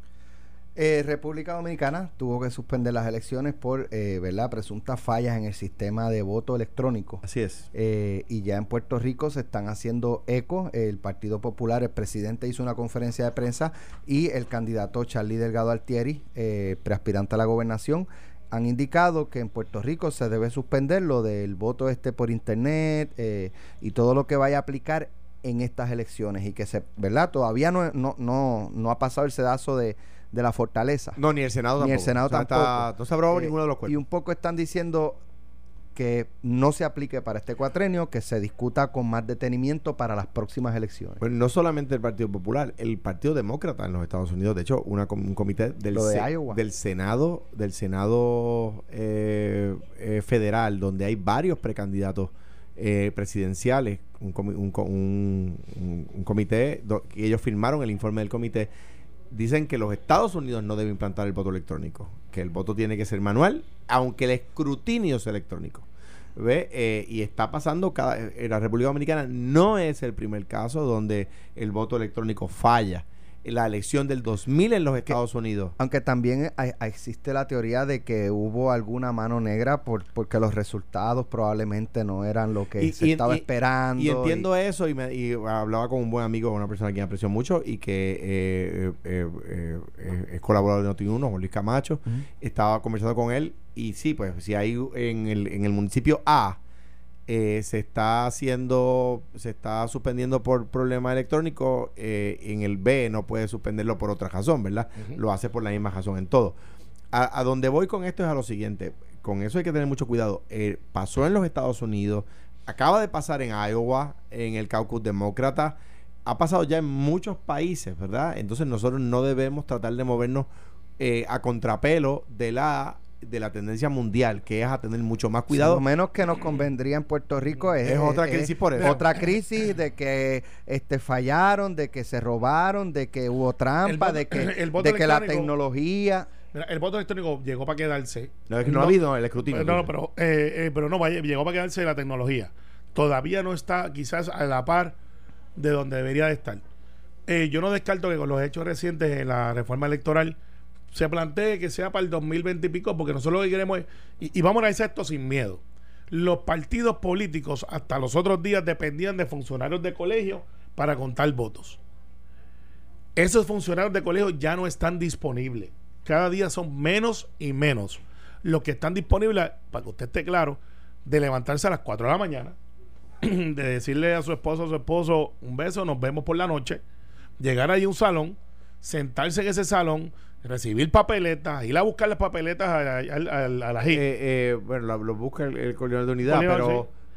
S2: Eh, República Dominicana tuvo que suspender las elecciones por eh, ¿verdad? presuntas fallas en el sistema de voto electrónico.
S3: Así es.
S2: Eh, y ya en Puerto Rico se están haciendo eco. El Partido Popular, el presidente hizo una conferencia de prensa y el candidato Charlie Delgado Altieri, eh, preaspirante a la gobernación, han indicado que en Puerto Rico se debe suspender lo del voto este por internet eh, y todo lo que vaya a aplicar en estas elecciones y que se, ¿verdad? Todavía no, no, no, no ha pasado el sedazo de, de la fortaleza.
S3: No, ni el Senado
S2: Ni
S3: tampoco.
S2: el Senado
S3: O sea, está-
S2: tampoco.
S3: no se aprobó
S2: Eh,
S3: ninguno de los
S2: Y
S3: cuerpos.
S2: un poco están diciendo que no se aplique para este cuatrenio, que se discuta con más detenimiento para las próximas elecciones.
S3: Bueno, no solamente el Partido Popular, el Partido Demócrata en los Estados Unidos, de hecho, una, un comité del,
S2: de
S3: se- del Senado, del Senado eh, eh, federal, donde hay varios precandidatos eh, presidenciales, un, un co- un- un- un comité, que ellos firmaron el informe del comité, dicen que los Estados Unidos no deben implantar el voto electrónico, que el voto tiene que ser manual, aunque el escrutinio sea electrónico. ¿Ve? Eh, y está pasando cada, en la República Dominicana no es el primer caso donde el voto electrónico falla. La elección del 2000 en los Estados Unidos.
S2: Aunque también hay- existe la teoría de que hubo alguna mano negra por, porque los resultados probablemente no eran lo que
S3: Y-
S2: se
S3: y-
S2: estaba
S3: y-
S2: esperando.
S3: Y entiendo eso y, me, y hablaba con un buen amigo, una persona a quien aprecio mucho y que eh, eh, eh, eh, es colaborador de Noti1, Juan Luis Camacho. Estaba conversando con él y sí, pues si hay en el, en el municipio A eh, se está haciendo, se está suspendiendo por problema electrónico, eh, en el B no puede suspenderlo por otra razón, ¿verdad? Lo hace por la misma razón en todo. A, a donde voy con esto es a lo siguiente, con eso hay que tener mucho cuidado. Eh, pasó en los Estados Unidos, acaba de pasar en Iowa, en el caucus demócrata, ha pasado ya en muchos países, ¿verdad? Entonces nosotros no debemos tratar de movernos a contrapelo de la de la tendencia mundial, que es a tener mucho más cuidado.
S2: Lo menos que nos convendría en Puerto Rico es,
S3: Es otra crisis por eso.
S2: Otra crisis de que este fallaron, de que se robaron, de que hubo trampa,
S4: voto-
S2: de que,
S4: el voto
S2: de que la
S4: electrónico-
S2: tecnología.
S4: Mira, el voto electrónico llegó para quedarse.
S3: No, es que no, ha habido el escrutinio.
S4: No, no, pero, eh, eh, pero no, vaya, llegó para quedarse la tecnología. Todavía no está quizás a la par de donde debería de estar. Eh, yo no descarto que con los hechos recientes en la reforma electoral se plantee que sea para el 2020 y pico, porque nosotros lo que queremos es, y, vamos a decir esto sin miedo, los partidos políticos hasta los otros días dependían de funcionarios de colegio para contar votos. Esos funcionarios de colegio ya no están disponibles. Cada día son menos y menos los que están disponibles, para que usted esté claro, de levantarse a las 4 de la mañana, de decirle a su esposo a su esposo un beso, nos vemos por la noche, llegar ahí a un salón, sentarse en ese salón, recibir papeletas, ir a buscar las papeletas a, a- a- a la JIC.
S3: Eh, eh, bueno, lo, lo busca el, el coordinador de unidad,
S4: Coordinador,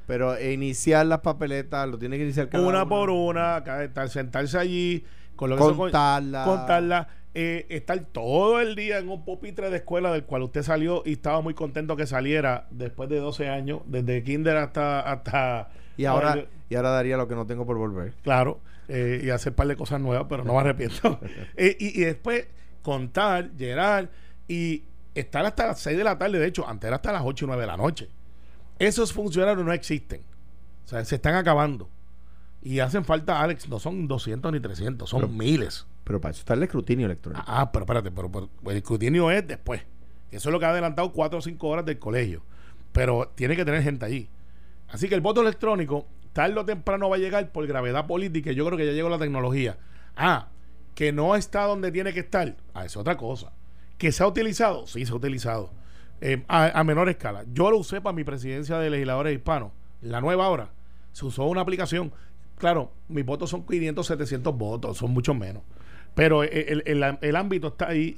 S3: pero,
S4: sí.
S3: Pero iniciar las papeletas, lo tiene que iniciar cada
S4: una por una, cada- sentarse allí, con lo que
S3: Contarla.
S4: contarla, eh, estar todo el día en un pupitre de escuela del cual usted salió y estaba muy contento que saliera después de 12 años, desde kinder hasta... hasta
S3: Y ahora, y ahora daría lo que no tengo por volver.
S4: Claro, eh, y hacer un par de cosas nuevas, pero no me arrepiento. Eh, y, y después contar, llegar y estar hasta las 6 de la tarde. De hecho, antes era hasta las 8 y 9 de la noche. Esos funcionarios no existen. O sea, se están acabando. Y hacen falta, Alex, no son 200 ni 300, son
S3: Pero-
S4: miles.
S3: Pero para eso está el escrutinio electrónico.
S4: Ah, pero espérate, pero, pero el escrutinio es después. Eso es lo que ha adelantado 4 o 5 horas del colegio. Pero tiene que tener gente allí. Así que el voto electrónico, tarde o temprano va a llegar por gravedad política. Yo creo que ya llegó la tecnología. Ah, que no está donde tiene que estar. Ah, es otra cosa. Que se ha utilizado, sí se ha utilizado. Eh, a, a menor escala. Yo lo usé para mi presidencia de legisladores hispanos. La nueva ahora. Se usó una aplicación. Claro, mis votos son 500, 700 votos, son mucho menos. Pero el, el- el- el ámbito está ahí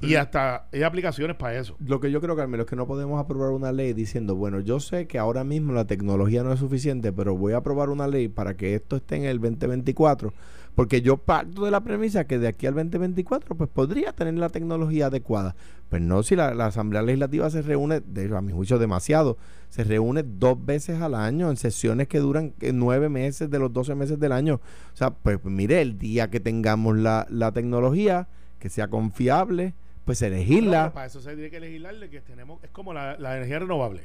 S4: y, y hasta hay aplicaciones para eso.
S3: Lo que yo creo, Carmelo, es que no podemos aprobar una ley diciendo, bueno, yo sé que ahora mismo la tecnología no es suficiente, pero voy a aprobar una ley para que esto esté en el 2024, porque yo parto de la premisa que de aquí al 2024, pues podría tener la tecnología adecuada. Pues no, si la, la Asamblea Legislativa se reúne, de, a mi juicio demasiado, se reúne dos veces al año en sesiones que duran eh, nueve meses de los 12 meses del año. O sea, pues mire, el día que tengamos la, la tecnología, que sea confiable, pues elegirla.
S4: Para eso se tiene que legislarle que tenemos, es como la, la energía renovable.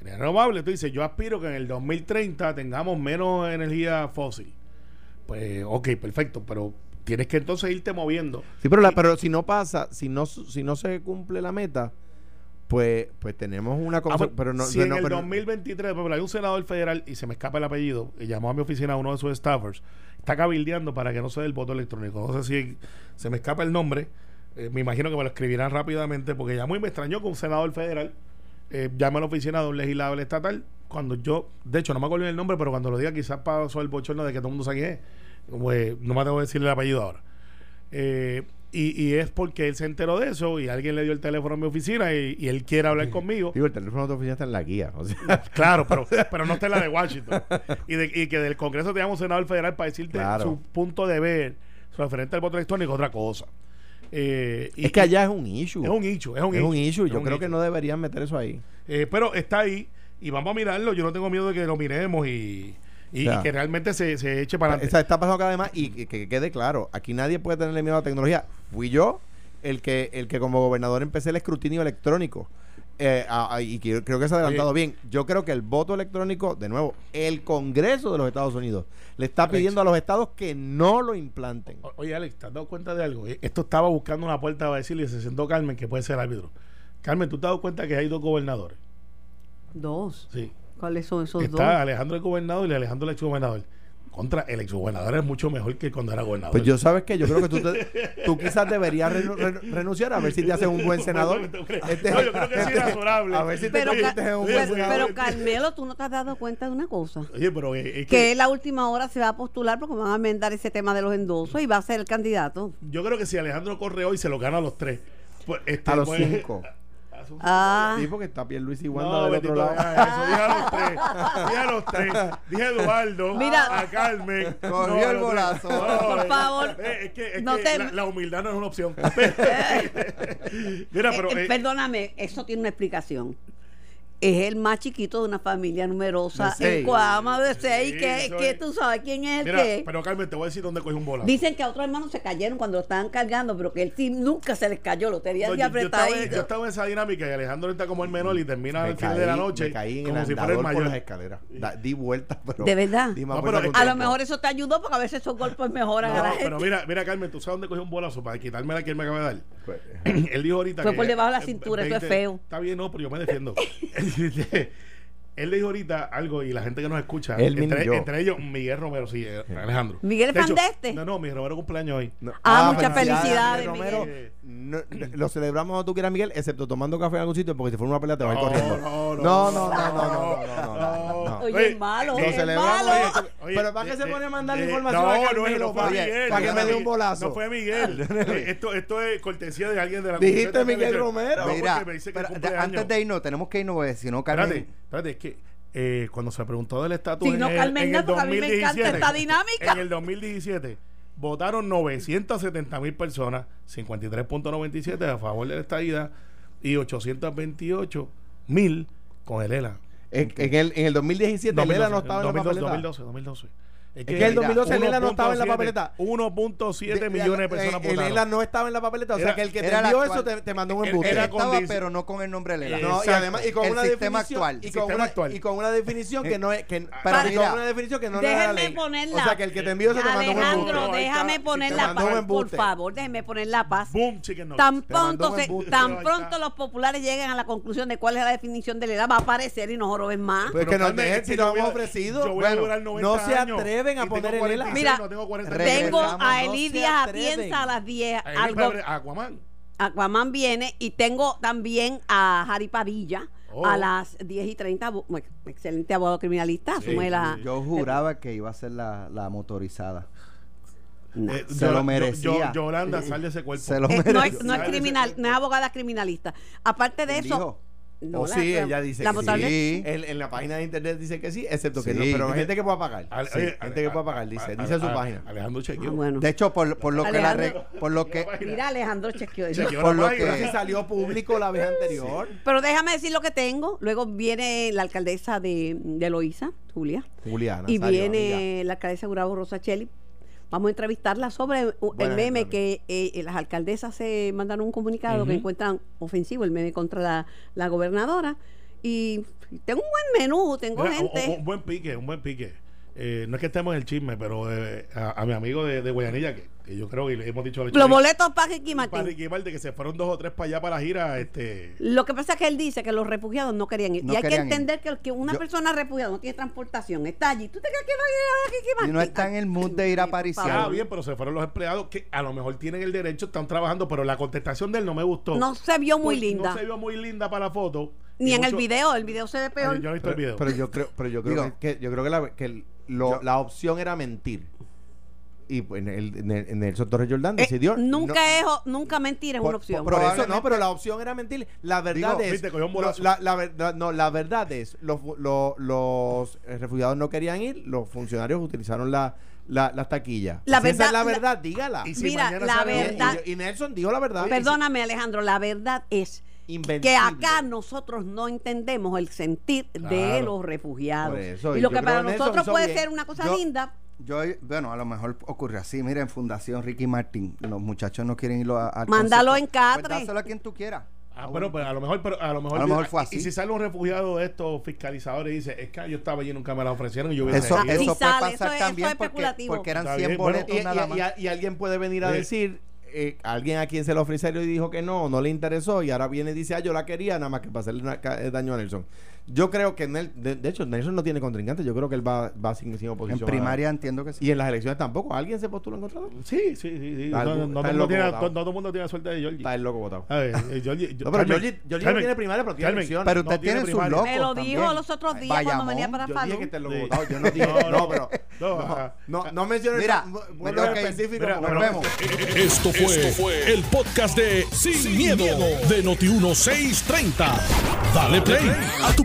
S4: Energía renovable, tú dices, yo aspiro que en el 2030 tengamos menos energía fósil. Pues, ok, perfecto, pero tienes que entonces irte moviendo.
S3: Sí, pero, la- pero si no pasa, si no, si no se cumple la meta, pues, pues tenemos una
S4: Ah,
S3: cosa.
S4: pues,
S3: pero no,
S4: si
S3: pero
S4: en
S3: no-
S4: el
S3: pero-
S4: 2023, por ejemplo, hay un senador federal y se me escapa el apellido, y llamó a mi oficina a uno de sus staffers, está cabildeando para que no se dé el voto electrónico. No sé si se me escapa el nombre, eh, me imagino que me lo escribirán rápidamente, porque llamó y me extrañó que un senador federal eh, llame a la oficina de un legislador estatal, cuando yo, de hecho, no me acuerdo el nombre, pero cuando lo diga quizás pasó el bochorno de que todo el mundo sabe quién es. Pues, no me tengo que decir el apellido ahora. Eh, y, y es porque él se enteró de eso y alguien le dio el teléfono a mi oficina y, y él quiere hablar conmigo.
S3: Digo, el teléfono de tu oficina está en la guía. O sea,
S4: Claro, pero, pero no está en la de Washington. Y, de- y que del Congreso te llama un senador federal para decirte
S3: Claro.
S4: su punto de ver referente al voto electrónico, otra cosa. Eh, y-
S3: es que allá es un issue.
S4: es un hecho, es un
S3: Es un
S4: issue,
S3: issue. Yo
S4: un
S3: creo que
S4: issue.
S3: no deberían meter eso ahí.
S4: Eh, pero está ahí y vamos a mirarlo. Yo no tengo miedo de que lo miremos y, y-
S3: O sea,
S4: y que realmente se, se eche para
S3: Está,
S4: adelante.
S3: está pasando cada vez más y que, que quede claro, aquí nadie puede tenerle miedo a la tecnología. Fui yo el que, el que como gobernador empecé el escrutinio electrónico. Eh, a- a- y que- creo que se ha adelantado
S4: Oye.
S3: bien. Yo creo que el voto electrónico, de nuevo, el Congreso de los Estados Unidos le está
S4: Alex.
S3: pidiendo a los estados que no lo implanten.
S4: O- Oye, Alex, ¿te has dado cuenta de algo? Eh, Esto estaba buscando una puerta para decirle y se sentó Carmen, que puede ser árbitro. Carmen, ¿tú te has dado cuenta que hay dos gobernadores?
S5: Dos.
S4: Sí.
S5: ¿Cuáles son esos
S4: Está
S5: dos?
S4: Alejandro el gobernador y Alejandro el exgobernador. Contra el exgobernador es mucho mejor que cuando era gobernador.
S3: Pues yo sabes que yo creo que tú, te- tú quizás deberías renu- renu- renunciar a ver si te haces un buen senador. Este-
S4: No, yo creo que sí es razonable.
S3: A ver si te
S5: Pero, Ca-
S3: en un buen
S5: pero,
S3: senador.
S5: pero, Carmelo, tú no te has dado cuenta de una cosa.
S4: Oye, pero es que,
S5: Que él a última hora se va a postular porque van a enmendar ese tema de los endosos y va a ser el candidato.
S4: yo creo que si Alejandro corre hoy se lo gana a los tres. Pues, este,
S3: A los
S4: pues,
S3: cinco.
S4: sus-
S5: Ah,
S3: Sí, porque está Pierluisi y Wanda
S4: No,
S3: del otro lado.
S4: deja eso, dije a los tres, dije a los tres, dije a Eduardo,
S5: Mira.
S4: a Carmen.
S3: Cogió
S4: a
S3: el bolazo.
S5: Por
S4: eh,
S5: favor,
S4: eh, es que, es
S5: no
S4: que
S5: te-
S4: la, la humildad no es una opción. Mira, pero
S5: eh, eh,
S4: eh,
S5: perdóname, eso tiene una explicación. Es el más chiquito de una familia numerosa
S3: De seis.
S5: en Coama de seis,
S4: Sí,
S5: que, que tú sabes quién es el
S4: mira,
S5: que.
S4: pero Carmen, te voy a decir dónde cogió un bolazo.
S5: Dicen que a otros hermanos se cayeron cuando lo estaban cargando, pero que él sí nunca se les cayó, lo tenía
S4: No, yo, yo estaba,
S5: apretadito.
S4: yo estaba en esa dinámica y Alejandro está como el menor y termina
S3: Me
S4: al final de la
S3: caí-
S4: noche
S3: Me caí en
S4: como
S3: el
S4: si fuera el
S3: andador por las
S4: mayor.
S3: escaleras. Da- di vueltas, pero.
S5: ¿De verdad?
S3: di más
S4: No,
S3: vueltas
S4: pero
S3: que
S5: A lo mejor eso te ayudó porque a veces esos golpes mejoran a la gente.
S4: pero mira, mira Carmen, tú sabes dónde cogió un bolazo para quitarme la que él me acaba de dar.
S3: Pues,
S4: él dijo ahorita
S5: Fue
S4: que,
S5: por debajo de la
S4: eh,
S5: cintura, eso es
S4: 20
S5: feo.
S4: Está bien, no, pero yo me defiendo. él dijo ahorita algo y la gente que nos escucha,
S3: él,
S4: entre, entre, ellos Miguel Romero, sí, Alejandro.
S5: Miguel Fandeste.
S4: No, no, Miguel Romero cumpleaños hoy.
S3: No.
S5: Ah, ah, muchas felicidades.
S4: Miguel
S3: Romero, No, lo celebramos cuando tú quieras, Miguel, excepto tomando café en algún sitio, porque si fuera una pelea te va a ir corriendo.
S4: No, no,
S3: no, no, no, no.
S5: Oye, es malo.
S3: Lo celebramos. pero ¿para qué se pone a mandar
S4: la
S3: información?
S4: No, no, no fue Miguel.
S3: Para que me dé un bolazo.
S4: No fue Miguel. Esto es cortesía de alguien de la
S3: Dijiste Miguel Romero.
S2: Mira, antes de irnos, tenemos que irnos, si no, Carmen.
S4: Espérate, espérate, eh, cuando se preguntó del estatus
S5: Sí,
S4: en,
S5: no,
S4: el,
S5: Carmen,
S4: en el
S5: porque a mí me encanta
S4: 2017,
S5: esta dinámica.
S4: En el 2017 votaron 970 mil personas, 53.97 a favor de la estadía y 828 mil con el ELA.
S3: En, en el, en el 2017 el ELA no estaba en la
S4: 2012,
S3: papeleta.
S4: 2012, 2012. Es
S3: que el 2012 el ELA no estaba en la
S4: 1.7,
S3: papeleta.
S4: 1.7
S3: De-
S4: millones de personas
S3: eh, El
S4: votaron.
S3: ELA no estaba en la papeleta. O sea
S4: Era-
S3: que el que te envió eso te, te mandó un embuste.
S4: era
S2: Estaba, pero no con el nombre de Lela.
S4: Eh,
S3: No, y además y con
S2: El
S3: una
S2: sistema
S3: definición
S2: actual.
S3: y con
S4: Sistema
S3: una,
S4: actual.
S3: y con una definición que no es que
S2: Pero
S3: y
S2: mira,
S3: con una definición que no era la
S5: Déjenme
S3: ley.
S5: ponerla.
S3: O sea que el que te envió eso te mandó un embuste.
S5: Alejandro, déjame poner la paz. Por favor, déjeme poner la paz.
S4: Boom, chicken.
S5: Tan pronto, tan pronto los populares lleguen a la conclusión de cuál es la definición de la edad, va a aparecer y nos jorobes más.
S3: Pues
S4: Pero,
S3: que nos
S4: Carmen,
S3: dejen
S4: es
S3: si lo hemos ofrecido.
S4: yo voy a
S3: Bueno,
S4: durar 90
S3: no se
S4: años
S3: atreven a poner el
S4: 46,
S3: ELA.
S5: Mira,
S4: no tengo 40
S5: Tengo
S2: Regresamos,
S5: a
S3: no
S5: Eli
S3: se
S5: Díaz
S3: atreven.
S5: Atienza a las 10.
S4: Ahí
S5: Algo,
S4: me parece- Aquaman.
S5: Aquaman viene y tengo también a Harry Padilla
S4: Oh.
S5: a las 10 y 30. bu- bueno, Excelente abogado criminalista.
S4: Sí,
S5: la,
S2: Yo juraba que iba a ser la, la motorizada.
S5: No.
S4: Eh,
S2: Se
S4: Yo-
S2: lo
S4: Yo-
S2: merecía.
S4: Yo- Yolanda, sal de ese cuerpo.
S2: Se lo
S5: Eh, no, es, no criminal, no es abogada criminalista. Aparte de
S2: ¿Quién
S5: eso. No,
S3: O
S5: la-
S3: sí,
S5: la-
S3: ella dice
S5: la
S3: que sí. En, en la página de internet dice que sí, excepto que
S2: Sí.
S3: no. Pero hay gente que puede pagar.
S4: Ale-
S3: Sí,
S4: oye,
S3: gente
S4: Ale-
S3: que puede pagar, dice.
S4: Ale-
S3: Dice su
S4: Ale-
S3: página.
S4: Alejandro
S5: Ah,
S4: chequeó.
S5: bueno.
S2: De hecho, por, por lo que la por lo que
S5: Mira, Alejandro chequeó.
S4: Chequeó
S2: por lo
S3: si salió público la vez anterior.
S5: Pero déjame decir lo que tengo. Luego viene la alcaldesa de, de Loíza, Julia.
S3: Juliana.
S5: y viene
S3: amiga.
S5: la alcaldesa Gurabo Rosa Cheli. Vamos a entrevistarla sobre el meme que eh, las alcaldesas se mandaron un comunicado que encuentran ofensivo, el meme contra la, la gobernadora. Y tengo un buen menú, tengo
S4: Mira, un-
S5: gente.
S4: Un, buen pique, un buen pique. Eh, no es que estemos en el chisme, pero eh, a, a mi amigo de, de Guayanilla, que, que yo creo que le hemos dicho al
S5: Los boletos para Ricky
S4: para
S5: Martín.
S4: Ricky Martin, que se fueron dos o tres para allá para la gira. Este,
S5: Lo que pasa es que él dice que los refugiados no querían ir.
S2: No
S5: y hay que
S2: ir.
S5: entender que, que una
S2: Yo-
S5: persona refugiada no tiene transportación, está allí. ¿Tú te crees que va a ir a Ricky Martín?
S2: Y no está en el mood de ir a París.
S4: ah, bien, pero se fueron los empleados que a lo mejor tienen el derecho, están trabajando, pero la contestación de él no me gustó.
S5: No se vio muy
S4: Pues,
S5: linda.
S4: No se vio muy linda para la foto.
S5: Ni en el video, el video se ve peor.
S4: Yo no he visto el
S3: Pero,
S4: video.
S3: pero yo creo, pero yo creo
S2: Digo-
S3: que, que- yo creo que la, que el- lo-
S2: Yo-
S3: la opción era mentir. Y pues, en el, en el, en Nelson Torres Jordán
S5: Eh,
S3: decidió.
S5: nunca
S3: no-
S5: es nunca mentir es
S3: por,
S5: una opción.
S3: por- por eso no, pero la opción era mentir. La verdad
S2: Digo,
S3: es.
S4: viste,
S3: lo- la, la verdad, no, la verdad es, los, lo- los eh, refugiados no querían ir, los funcionarios utilizaron la, la, las taquillas.
S5: La
S3: Si
S5: verdad-
S3: es la
S5: la-
S3: verdad, dígala.
S4: Y si
S5: Mira, la verdad-
S3: Y, y Nelson dijo la verdad.
S5: Perdóname, Alejandro, la verdad es
S3: Invencible.
S5: que acá nosotros no entendemos el sentir de
S4: Claro.
S5: los refugiados.
S3: Eso,
S5: y
S3: y
S5: lo que para nosotros
S3: hizo
S5: puede
S3: bien.
S5: ser una cosa
S2: Yo-
S5: linda,
S2: Yo, bueno, a lo mejor ocurre así. Mira, en Fundación Ricky Martín, los muchachos no quieren irlo a, al
S5: Mándalo
S2: concierto.
S5: en Catre.
S2: Pues dáselo a quien tú quieras.
S4: Ah, pero, pues, a lo mejor, pero a lo mejor,
S2: A lo mejor fue así.
S4: Y si sale un refugiado de estos fiscalizadores y dice, es que yo estaba allí y nunca me la ofrecieron y yo hubiese
S2: Eso,
S5: Ah,
S4: ido".
S5: sí
S2: eso puede pasar
S5: eso es- eso
S2: también
S5: es
S2: porque,
S5: especulativo.
S2: porque eran
S4: Está
S2: 100
S4: bien, bueno,
S2: boletos
S3: Y, y-
S2: nada
S3: y-
S2: más.
S3: y a- y alguien puede venir a
S4: Sí.
S3: decir, eh, alguien a quien se le ofrecieron y dijo que no, no le interesó, y ahora viene y dice, ah, yo la quería, nada más que para hacerle eh, daño a Nelson. Yo creo que, Nel- de, de hecho, Nelson no tiene contrincante, yo creo que él va, va sin, sin
S2: en
S3: oposición. a-
S2: primaria entiendo que sí.
S3: Y en las elecciones tampoco. ¿Alguien se postula en contra de él?
S4: Sí, sí, sí. No, todo
S3: el
S4: mundo tiene-
S3: votado.
S4: no todo el mundo tiene suerte de Georgie.
S3: Está el loco votado.
S4: A ver, eh, Georgie-
S3: No, pero
S4: Carmen,
S3: Georgie, Georgie no tiene primaria, pero tiene
S4: Carmen,
S3: elecciones.
S2: Pero
S4: no
S2: usted
S4: tiene
S2: tiene su
S4: primaria.
S2: loco
S5: me lo
S2: también.
S5: dijo los otros días cuando venía para
S3: Yo
S5: Falú.
S3: dije que está el loco
S4: Sí.
S3: votado. Yo no dije,
S4: No,
S3: pero
S4: No,
S3: no, no, no menciones
S2: Mira,
S3: puntos
S2: ok,
S3: específicos.
S4: mira,
S3: porque-
S2: Nos vemos.
S1: Esto fue, el podcast de Sin, miedo, de Noti1630. Dale play a tu